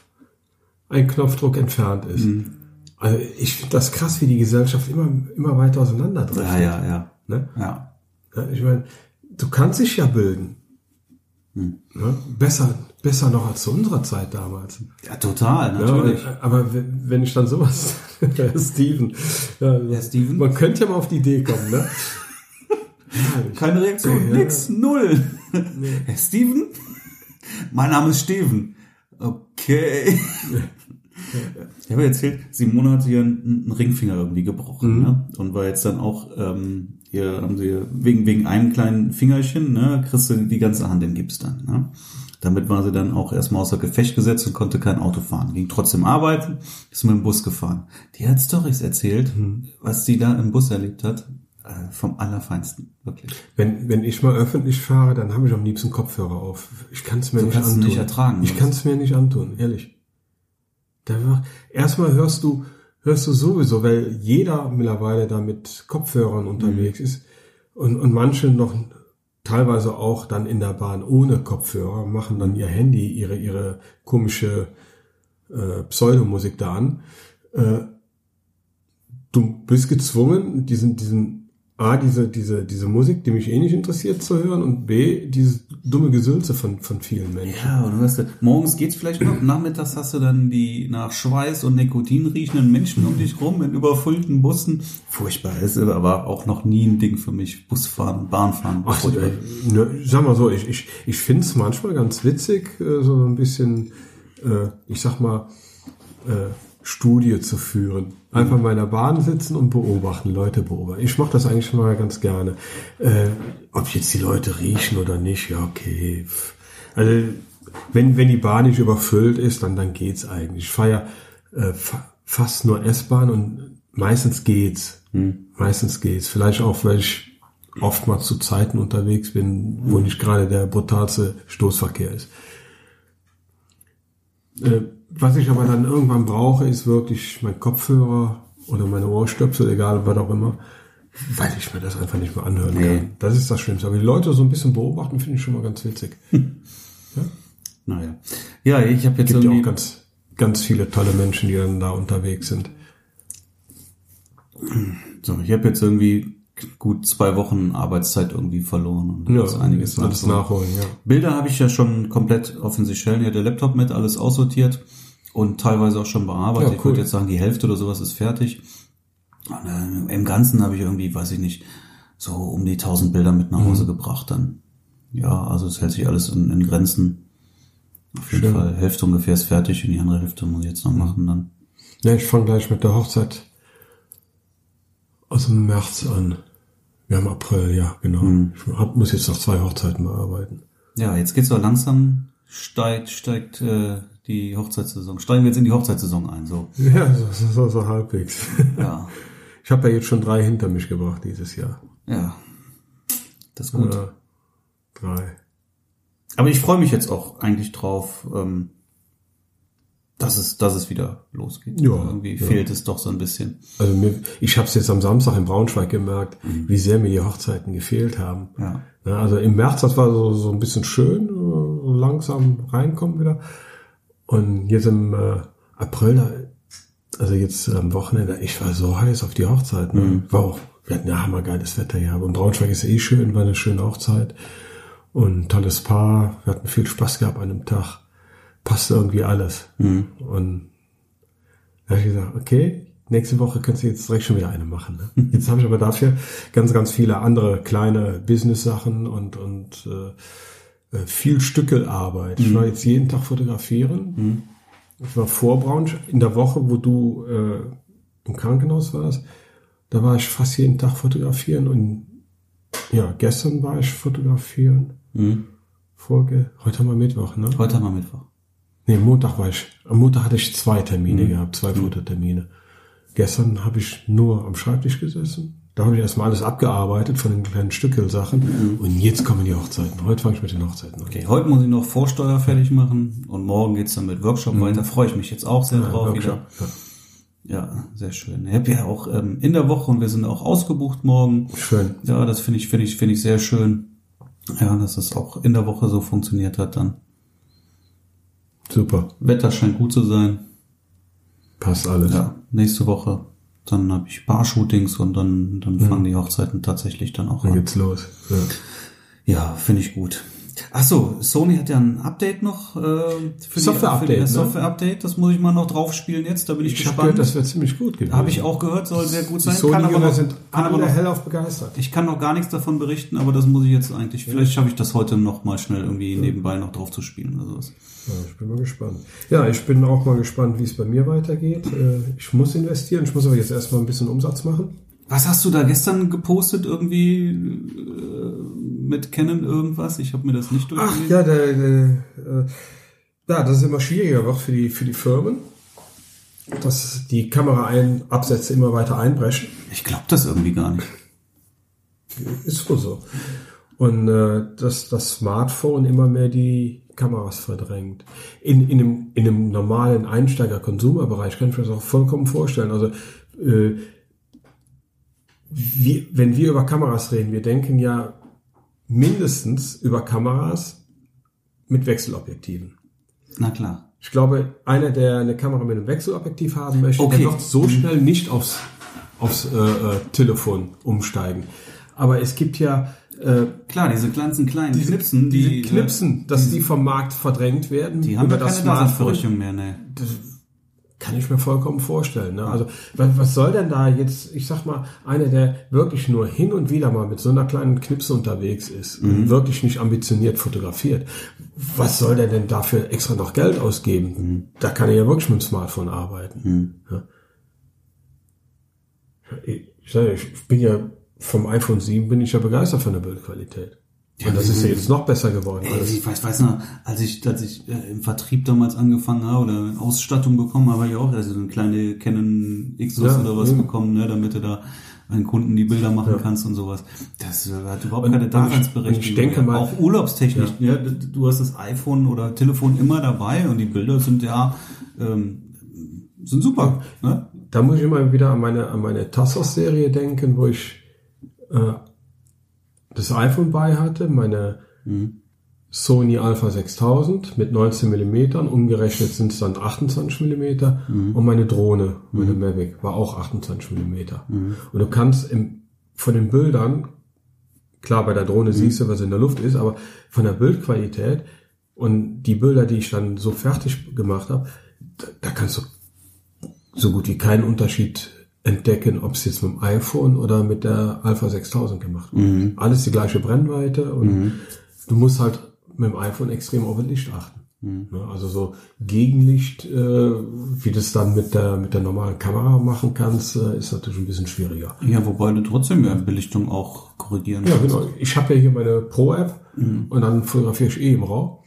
ein Knopfdruck entfernt ist. Mhm. Also ich finde das krass, wie die Gesellschaft immer, immer weiter auseinanderdriftet. Ja, ja, ja. Ne? Ja. Ich meine, du kannst dich ja bilden. Hm. Ne? Besser, besser noch als zu unserer Zeit damals. Ja, total, Ja, natürlich. aber wenn ich dann sowas, Herr Steven, ja, Herr Steven? man könnte ja mal auf die Idee kommen, ne? Keine Reaktion, Ja. nix, null. Herr Steven? Mein Name ist Steven. Okay. Ich habe erzählt, Simone hat hier einen, Ringfinger irgendwie gebrochen, ne? Und war jetzt dann auch, ähm, hier haben sie wegen, wegen einem kleinen Fingerchen, ne, kriegst du die ganze Hand in Gips dann, ne? Damit war sie dann auch erstmal außer Gefecht gesetzt und konnte kein Auto fahren. Ging trotzdem arbeiten, ist mit dem Bus gefahren. Die hat Stories erzählt, was sie da im Bus erlebt hat. Äh, vom Allerfeinsten, wirklich. Wenn, wenn ich mal öffentlich fahre, dann habe ich am liebsten Kopfhörer auf. Ich kann es mir Du nicht antun. nicht ertragen, Ich kann es mir nicht antun, ehrlich. War, erstmal hörst du, hörst du sowieso, weil jeder mittlerweile da mit Kopfhörern unterwegs Mhm. ist und, und manche noch teilweise auch dann in der Bahn ohne Kopfhörer machen dann ihr Handy, ihre, ihre komische äh, Pseudomusik da an. Äh, du bist gezwungen, diesen, diesen, A, diese, diese, diese Musik, die mich eh nicht interessiert, zu hören und B, diese dumme Gesülze von, von vielen Menschen. Ja, und weißt du, morgens geht's vielleicht noch, nachmittags hast du dann die nach Schweiß und Nikotin riechenden Menschen um dich rum in überfüllten Bussen. Furchtbar, ist aber auch noch nie ein Ding für mich. Busfahren, Bahnfahren. Ach, äh, ne, sag mal so, ich, ich, ich finde es manchmal ganz witzig, äh, so ein bisschen, äh, ich sag mal, äh, Studie zu führen. Einfach mal in der Bahn sitzen und beobachten, Leute beobachten. Ich mache das eigentlich mal ganz gerne. Äh, ob jetzt die Leute riechen oder nicht, ja, okay. Also, wenn, wenn die Bahn nicht überfüllt ist, dann, dann geht's eigentlich. Ich fahre ja äh, fa fast nur S-Bahn und meistens geht's. Meistens geht's. Vielleicht auch, weil ich oftmals zu Zeiten unterwegs bin, wo nicht gerade der brutalste Stoßverkehr ist. Äh, was ich aber dann irgendwann brauche, ist wirklich mein Kopfhörer oder meine Ohrstöpsel, egal was auch immer, weil ich mir das einfach nicht mehr anhören Nee. kann. Das ist das Schlimmste. Aber die Leute so ein bisschen beobachten, finde ich schon mal ganz witzig. Naja. Ja, ich habe jetzt gibt ja irgendwie... auch ganz, ganz viele tolle Menschen, die dann da unterwegs sind. so, ich habe jetzt irgendwie gut zwei Wochen Arbeitszeit irgendwie verloren. Und Ja, ist einiges alles nachholen. ja. Bilder habe ich ja schon komplett Seychellen, ja der Laptop mit, alles aussortiert und teilweise auch schon bearbeitet. Ja, Ich cool. würde jetzt sagen, die Hälfte oder sowas ist fertig. Und, äh, Im Ganzen habe ich irgendwie, weiß ich nicht, so um die 1000 Bilder mit nach Mhm. Hause gebracht dann. Ja, also es hält sich alles in, in Grenzen. Auf jeden Schön. Fall, Hälfte ungefähr ist fertig und die andere Hälfte muss ich jetzt noch machen dann. Ja, ich fange gleich mit der Hochzeit aus dem März an. Wir haben April, ja, genau. Mhm. Ich hab, muss jetzt noch zwei Hochzeiten bearbeiten. Ja, jetzt geht's so langsam, steigt, steigt äh, die Hochzeitssaison. Steigen wir jetzt in die Hochzeitssaison ein, so. Ja, so, so, so, halbwegs. Ja, Ich habe ja jetzt schon drei hinter mich gebracht dieses Jahr. ja. Das ist gut. Oder drei. Aber ich freue mich jetzt auch eigentlich drauf, ähm, dass es, dass es wieder losgeht. Ja, Irgendwie ja. fehlt es doch so ein bisschen. Also mir, ich habe es jetzt am Samstag in Braunschweig gemerkt, Mhm. wie sehr mir die Hochzeiten gefehlt haben. Ja. Also im März, das war so, so ein bisschen schön, langsam reinkommen wieder. Und jetzt im äh, April, da, also jetzt am Wochenende, ich war so heiß auf die Hochzeit. Ne? Mhm. War auch, wir hatten ja hammergeiles Wetter ja. Und Braunschweig ist eh schön, war eine schöne Hochzeit. Und tolles Paar. Wir hatten viel Spaß gehabt an dem Tag. Passte irgendwie alles. Mhm. Und da habe ich gesagt, okay, nächste Woche kannst du jetzt direkt schon wieder eine machen. Ne? Jetzt habe ich aber dafür ganz, ganz viele andere kleine Business-Sachen und, und äh, viel Stückelarbeit. Ich war jetzt jeden Tag fotografieren. Ich war vor Braunschweig, in der Woche, wo du äh, im Krankenhaus warst, da war ich fast jeden Tag fotografieren und ja, gestern war ich fotografieren. Mhm. Vorge heute haben wir Mittwoch, ne? Heute haben wir Mittwoch. Nee, Montag war ich. Am Montag hatte ich zwei Termine gehabt, zwei Fototermine. Gestern habe ich nur am Schreibtisch gesessen. Da habe ich erstmal alles abgearbeitet von den kleinen Stückelsachen. Und jetzt kommen die Hochzeiten. Heute fange ich mit den Hochzeiten an. Okay, heute muss ich noch Vorsteuer fertig machen und morgen geht's dann mit Workshop weiter. Freue ich mich jetzt auch sehr drauf Workshop, wieder. Ja, sehr schön. Ich habe ja auch ähm, in der Woche und wir sind auch ausgebucht morgen. Ja. Schön. Ja, das finde ich, finde ich, finde ich sehr schön. Ja, dass das auch in der Woche so funktioniert hat dann. Super. Wetter scheint gut zu sein. Passt alles. Ja, nächste Woche. Dann habe ich Paar-Shootings und dann, dann fangen die Hochzeiten tatsächlich dann auch Dann an. geht's los. Ja. Ja, finde ich gut. Ach so, Sony hat ja ein Update noch. Äh, für Software-Update, die ne? Software-Update. Das muss ich mal noch drauf spielen jetzt. Da bin ich, Ich habe gespannt. gehört, das wird ziemlich gut gewesen. Habe ich auch gehört, soll sehr gut Die sein. Kann aber noch, sind kann aber alle noch, hellauf begeistert. ich kann noch gar nichts davon berichten, aber das muss ich jetzt eigentlich. Vielleicht schaffe ich das heute noch mal schnell irgendwie nebenbei noch drauf zu spielen oder sowas. Ja, ich bin mal gespannt. Ja, ich bin auch mal gespannt, wie es bei mir weitergeht. Äh, Ich muss investieren, ich muss aber jetzt erstmal ein bisschen Umsatz machen. Was hast du da gestern gepostet irgendwie mit Canon irgendwas? Ich habe mir das nicht Ach durchgelesen. ja, der, der, äh, ja, das ist immer schwieriger wird für die, für die Firmen, dass die Kameraabsätze immer weiter einbrechen. Ich glaube das irgendwie gar nicht. Ist wohl so. Und äh, dass das Smartphone immer mehr die Kameras verdrängt. In, in, einem, in einem normalen Einsteiger-Konsumerbereich kann ich mir das auch vollkommen vorstellen. Also äh, wir, wenn wir über Kameras reden, wir denken ja mindestens über Kameras mit Wechselobjektiven. Na klar. Ich glaube, einer, der eine Kamera mit einem Wechselobjektiv haben möchte, Okay. der wird so schnell nicht aufs, aufs äh, äh, Telefon umsteigen. Aber es gibt ja äh, Klar, diese ganzen kleinen Knipsen, diese die Knipsen, dass die vom Markt verdrängt werden. Die haben über ja keine Daseinsberechtigung mehr, ne? Das kann ich mir vollkommen vorstellen. Ne? Also was, was soll denn da jetzt, ich sag mal, einer, der wirklich nur hin und wieder mal mit so einer kleinen Knipse unterwegs ist Mhm. und wirklich nicht ambitioniert fotografiert, was soll der denn dafür extra noch Geld ausgeben? Mhm. Da kann er ja wirklich mit dem Smartphone arbeiten. Ja. Ich, ich, sag ja, ich bin ja vom iPhone 7 bin ich ja begeistert von der Bildqualität. Und das ist ja jetzt noch besser geworden. Ey, ich weiß, weiß noch, als ich, als ich äh, im Vertrieb damals angefangen habe oder Ausstattung bekommen habe, habe ich auch also eine kleine Canon XOS Ja, oder was eben. bekommen, ne, damit du da einen Kunden die Bilder machen kannst und sowas. Das äh, hat überhaupt keine und ich- Daseinsberechtigung. ich denke mal- auch urlaubstechnisch. Ja. du hast das iPhone oder Telefon immer dabei und die Bilder sind ja ähm, sind super. Ne? Da muss ich immer wieder an meine, an meine Tassos-Serie denken, wo ich äh, das iPhone bei hatte, meine Sony Alpha 6000 mit 19 Millimetern, umgerechnet sind es dann 28 Millimeter und meine Drohne, meine Mavic, war auch 28 Millimeter. Und du kannst im, von den Bildern, klar, bei der Drohne siehst du, was in der Luft ist, aber von der Bildqualität und die Bilder, die ich dann so fertig gemacht habe, da, da kannst du so gut wie keinen Unterschied entdecken, ob es jetzt mit dem iPhone oder mit der Alpha 6000 gemacht wird. Alles die gleiche Brennweite und du musst halt mit dem iPhone extrem auf das Licht achten. Ne, Also so Gegenlicht, äh, wie du es dann mit der mit der normalen Kamera machen kannst, äh, ist natürlich ein bisschen schwieriger. Ja, wobei du trotzdem ja Belichtung auch korrigieren Ja, kannst. genau. Ich habe ja hier meine Pro-App und dann fotografiere ich eh im RAW.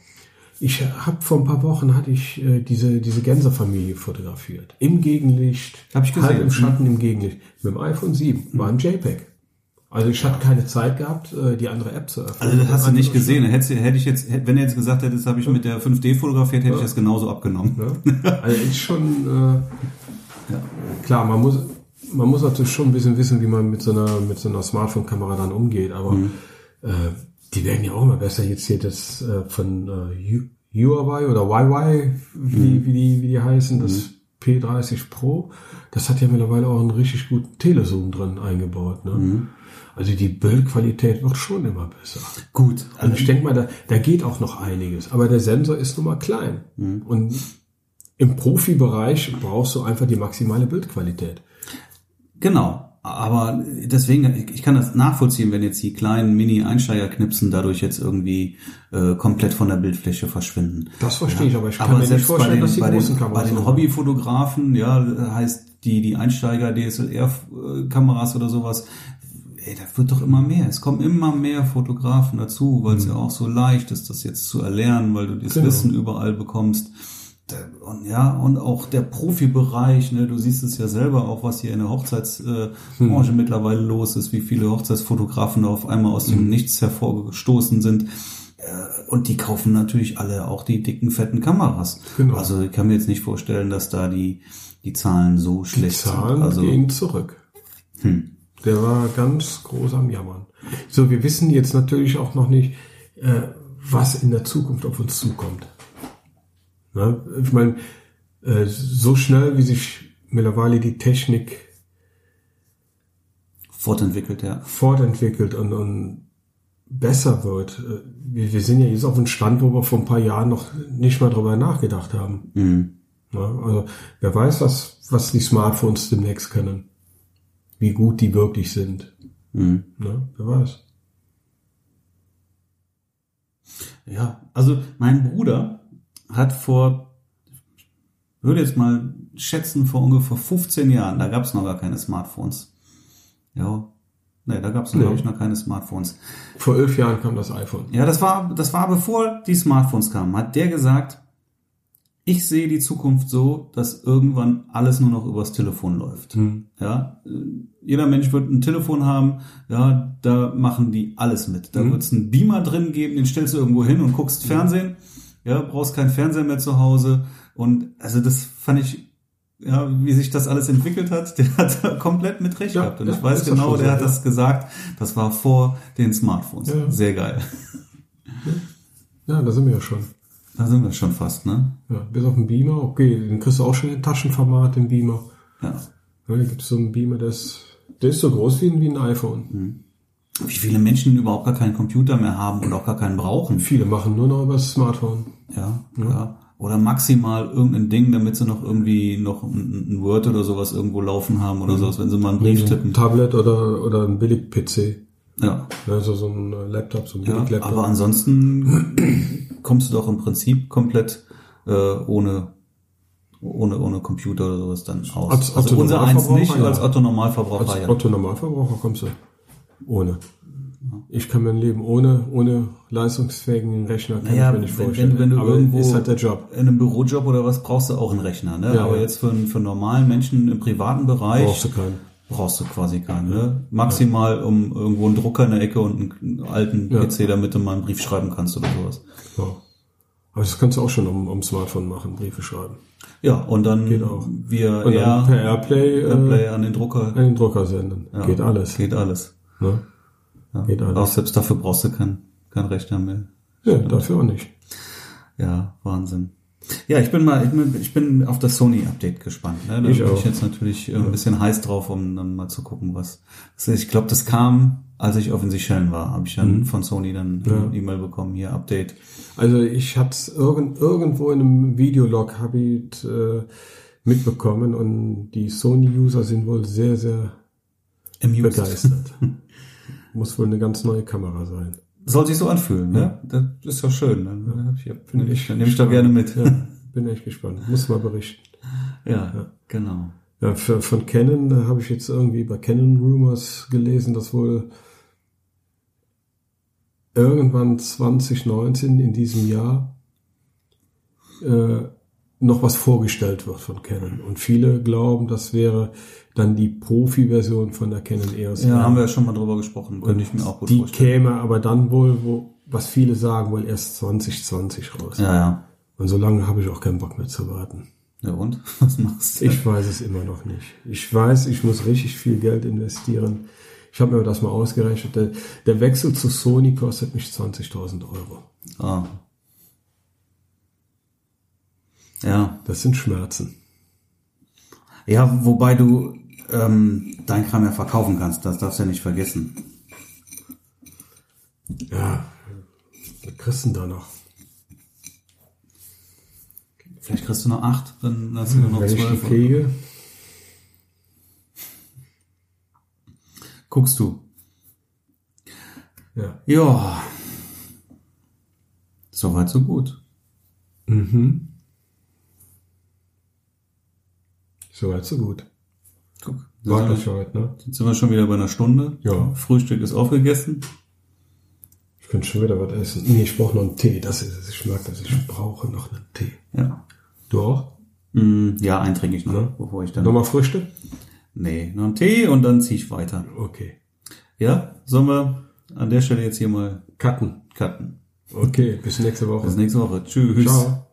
Ich habe vor ein paar Wochen hatte ich äh, diese diese Gänsefamilie fotografiert. Im Gegenlicht, Hab ich gesehen. halb im Schatten im Gegenlicht. Mit dem iPhone 7 war ein JPEG. Also ich hatte keine Zeit gehabt, äh, die andere App zu öffnen. Also das hast du nicht gesehen. Hätte, hätte ich jetzt, wenn er jetzt gesagt hätte, das habe ich mit der 5D fotografiert, hätte ich das genauso abgenommen. Ne? Also ist schon äh, klar, man muss man muss natürlich schon ein bisschen wissen, wie man mit so einer mit so einer Smartphone-Kamera dann umgeht, aber Mhm. äh, Die werden ja auch immer besser. Jetzt hier das äh, von äh, Huawei oder YY, wie, wie, die, wie die heißen, das P30 Pro, das hat ja mittlerweile auch einen richtig guten Telezoom drin eingebaut. Ne? Also die Bildqualität wird schon immer besser. Gut. Und ich denke mal, da, da geht auch noch einiges. Aber der Sensor ist nun mal klein. Und im Profibereich brauchst du einfach die maximale Bildqualität. Genau. Aber deswegen, ich kann das nachvollziehen, wenn jetzt die kleinen Mini-Einsteigerknipsen dadurch jetzt irgendwie äh, komplett von der Bildfläche verschwinden. Das verstehe ich, aber ich kann Aber mir nicht selbst bei vorstellen, den, dass die bei großen den, bei Kameras den so- Hobbyfotografen, ja, heißt die, die Einsteiger DSLR-Kameras oder sowas, ey, das wird doch immer mehr. Es kommen immer mehr Fotografen dazu, weil es ja auch so leicht ist, das jetzt zu erlernen, weil du das Genau. Wissen überall bekommst. Und ja, und auch der Profibereich, ne, du siehst es ja selber auch, was hier in der Hochzeitsbranche Branche mittlerweile los ist, wie viele Hochzeitsfotografen da auf einmal aus dem Nichts hervorgestoßen sind. Äh, Und die kaufen natürlich alle auch die dicken, fetten Kameras. Genau. Also ich kann mir jetzt nicht vorstellen, dass da die, die Zahlen so Die schlecht Zahlen sind. Also, gehen zurück. hm. Der war ganz groß am Jammern. So, wir wissen jetzt natürlich auch noch nicht, äh, was in der Zukunft auf uns zukommt. Ne? Ich meine, äh, so schnell wie sich mittlerweile die Technik fortentwickelt, ja. fortentwickelt und, und besser wird. äh, Wir, wir sind ja jetzt auf einem Stand, wo wir vor ein paar Jahren noch nicht mal drüber nachgedacht haben. Mhm. Ne? Also wer weiß, was, was die Smartphones demnächst können. Wie gut die wirklich sind. Mhm. Ne? Wer weiß. Ja, also mein Bruder hat vor, ich würde jetzt mal schätzen, vor ungefähr 15 Jahren, da gab es noch gar keine Smartphones. Ja, nee, da gab es, Nee. glaube ich, noch keine Smartphones. Vor elf Jahren kam das iPhone. Ja, das war, das war bevor die Smartphones kamen, hat der gesagt, ich sehe die Zukunft so, dass irgendwann alles nur noch übers Telefon läuft. Ja, äh, jeder Mensch wird ein Telefon haben, ja, da machen die alles mit. Da Mhm. wird es einen Beamer drin geben, den stellst du irgendwo hin und guckst Fernsehen. Ja, brauchst keinen Fernseher mehr zu Hause. Und also das fand ich, ja, wie sich das alles entwickelt hat, der hat komplett mit recht Ja, gehabt. Und ja, ich weiß genau, der so, hat ja. das gesagt, das war vor den Smartphones. Sehr geil. Ja, da sind wir ja schon. Da sind wir schon fast, ne? Ja, bis auf den Beamer, okay, den kriegst du auch schon in Taschenformat, den Beamer. Ja. Ja, da gibt es so einen Beamer, der ist, der ist so groß wie, ein- wie ein iPhone. Mhm. Wie viele Menschen überhaupt gar keinen Computer mehr haben und auch gar keinen brauchen. Viele machen nur noch über das Smartphone. Ja, ja. Oder maximal irgendein Ding, damit sie noch irgendwie noch ein, ein Word oder sowas irgendwo laufen haben oder sowas, wenn sie mal einen Brief Ein tippen. Tablet oder, oder ein Billig-PC. Ja. Also so ein äh, Laptop, so ein ja. Billig-Laptop. Aber ansonsten kommst du doch im Prinzip komplett äh, ohne ohne ohne Computer oder sowas dann aus. Als also unser eins nicht, Normalverbraucher, als ja. Otto Normalverbraucher Als ja. Otto Normalverbraucher kommst du ohne. Ich kann mein Leben ohne, ohne leistungsfähigen Rechner kann Naja, ich mir nicht vorstellen. wenn, wenn du Aber irgendwo ist halt der Job. in einem Bürojob oder was brauchst du auch einen Rechner, ne? Ja, Aber ja. jetzt für, einen- für einen normalen Menschen im privaten Bereich Brauchst du keinen. brauchst du quasi keinen. Ne? Maximal um irgendwo einen Drucker in der Ecke und einen alten Ja. PC, damit du mal einen Brief schreiben kannst oder sowas. Ja. Aber das kannst du auch schon am, am Smartphone machen, Briefe schreiben. Ja, und dann Geht auch. wir Und dann per Airplay, Airplay äh, an den Drucker. an den Drucker senden. Ja, Geht alles. Geht alles. Ne? Ja. Geht alles. Auch selbst dafür brauchst du keinen kein Rechner mehr. Ja, dafür auch nicht. Ja, Wahnsinn. Ja, ich bin mal, ich bin, ich bin auf das Sony-Update gespannt. Ne? Da Ich bin auch. ich jetzt natürlich äh, ein bisschen heiß drauf, um dann mal zu gucken, was. ist. Ich glaube, das kam, als ich auf den Seychellen war, habe ich dann von Sony dann Mhm. Ja. eine E-Mail bekommen, hier Update. Also ich hatte es irgend, irgendwo in einem Videolog habe ich äh, mitbekommen und die Sony-User sind wohl sehr, sehr Amused. begeistert. Muss wohl eine ganz neue Kamera sein. Soll sich so anfühlen, ne? Das ist doch schön. Dann, hab ich, Finde nehme ich ich, nehme ich da gerne mit. Ja, bin echt gespannt. Muss mal berichten. Ja, genau. Ja, für, von Canon da habe ich jetzt irgendwie bei Canon Rumors gelesen, dass wohl irgendwann 2019 in diesem Jahr äh, noch was vorgestellt wird von Canon. Und viele glauben, das wäre dann die Profi-Version von der Canon EOS. Ja, haben wir ja schon mal drüber gesprochen. Könnte ich mir auch gut die vorstellen. käme aber dann wohl, wo, was viele sagen, wohl erst 2020 raus. Ja, ja. Und so lange habe ich auch keinen Bock mehr zu warten. Ja, und? Was machst du? Ich weiß es immer noch nicht. Ich weiß, ich muss richtig viel Geld investieren. Ich habe mir das mal ausgerechnet. Der, der Wechsel zu Sony kostet mich 20.000 Euro. Ah. Ja. Das sind Schmerzen. Ja, wobei du ähm, dein Kram ja verkaufen kannst, das darfst du ja nicht vergessen. Ja, was kriegst du denn da noch? Vielleicht kriegst du noch acht, dann hast du nur noch Wenn ich die zwölf. kriege, Guckst du. ja. Ja. Soweit, so gut. Mhm. Soweit, so gut. Guck. War Sind das für heute, ne? jetzt sind wir schon wieder bei einer Stunde. Ja. Frühstück ist aufgegessen. Ich könnte schon wieder was essen. Nee, ich brauche noch einen Tee. Das ist es. Ich mag das. Ich brauche noch einen Tee. Ja. Du auch? Mm, ja, einen trinke ich noch, Ja. bevor ich dann. Nochmal Frühstück? Nee, noch einen Tee und dann ziehe ich weiter. Okay. Ja, sollen wir an der Stelle jetzt hier mal Cutten. cutten. Okay, bis nächste Woche. Bis nächste Woche. Tschüss. Ciao.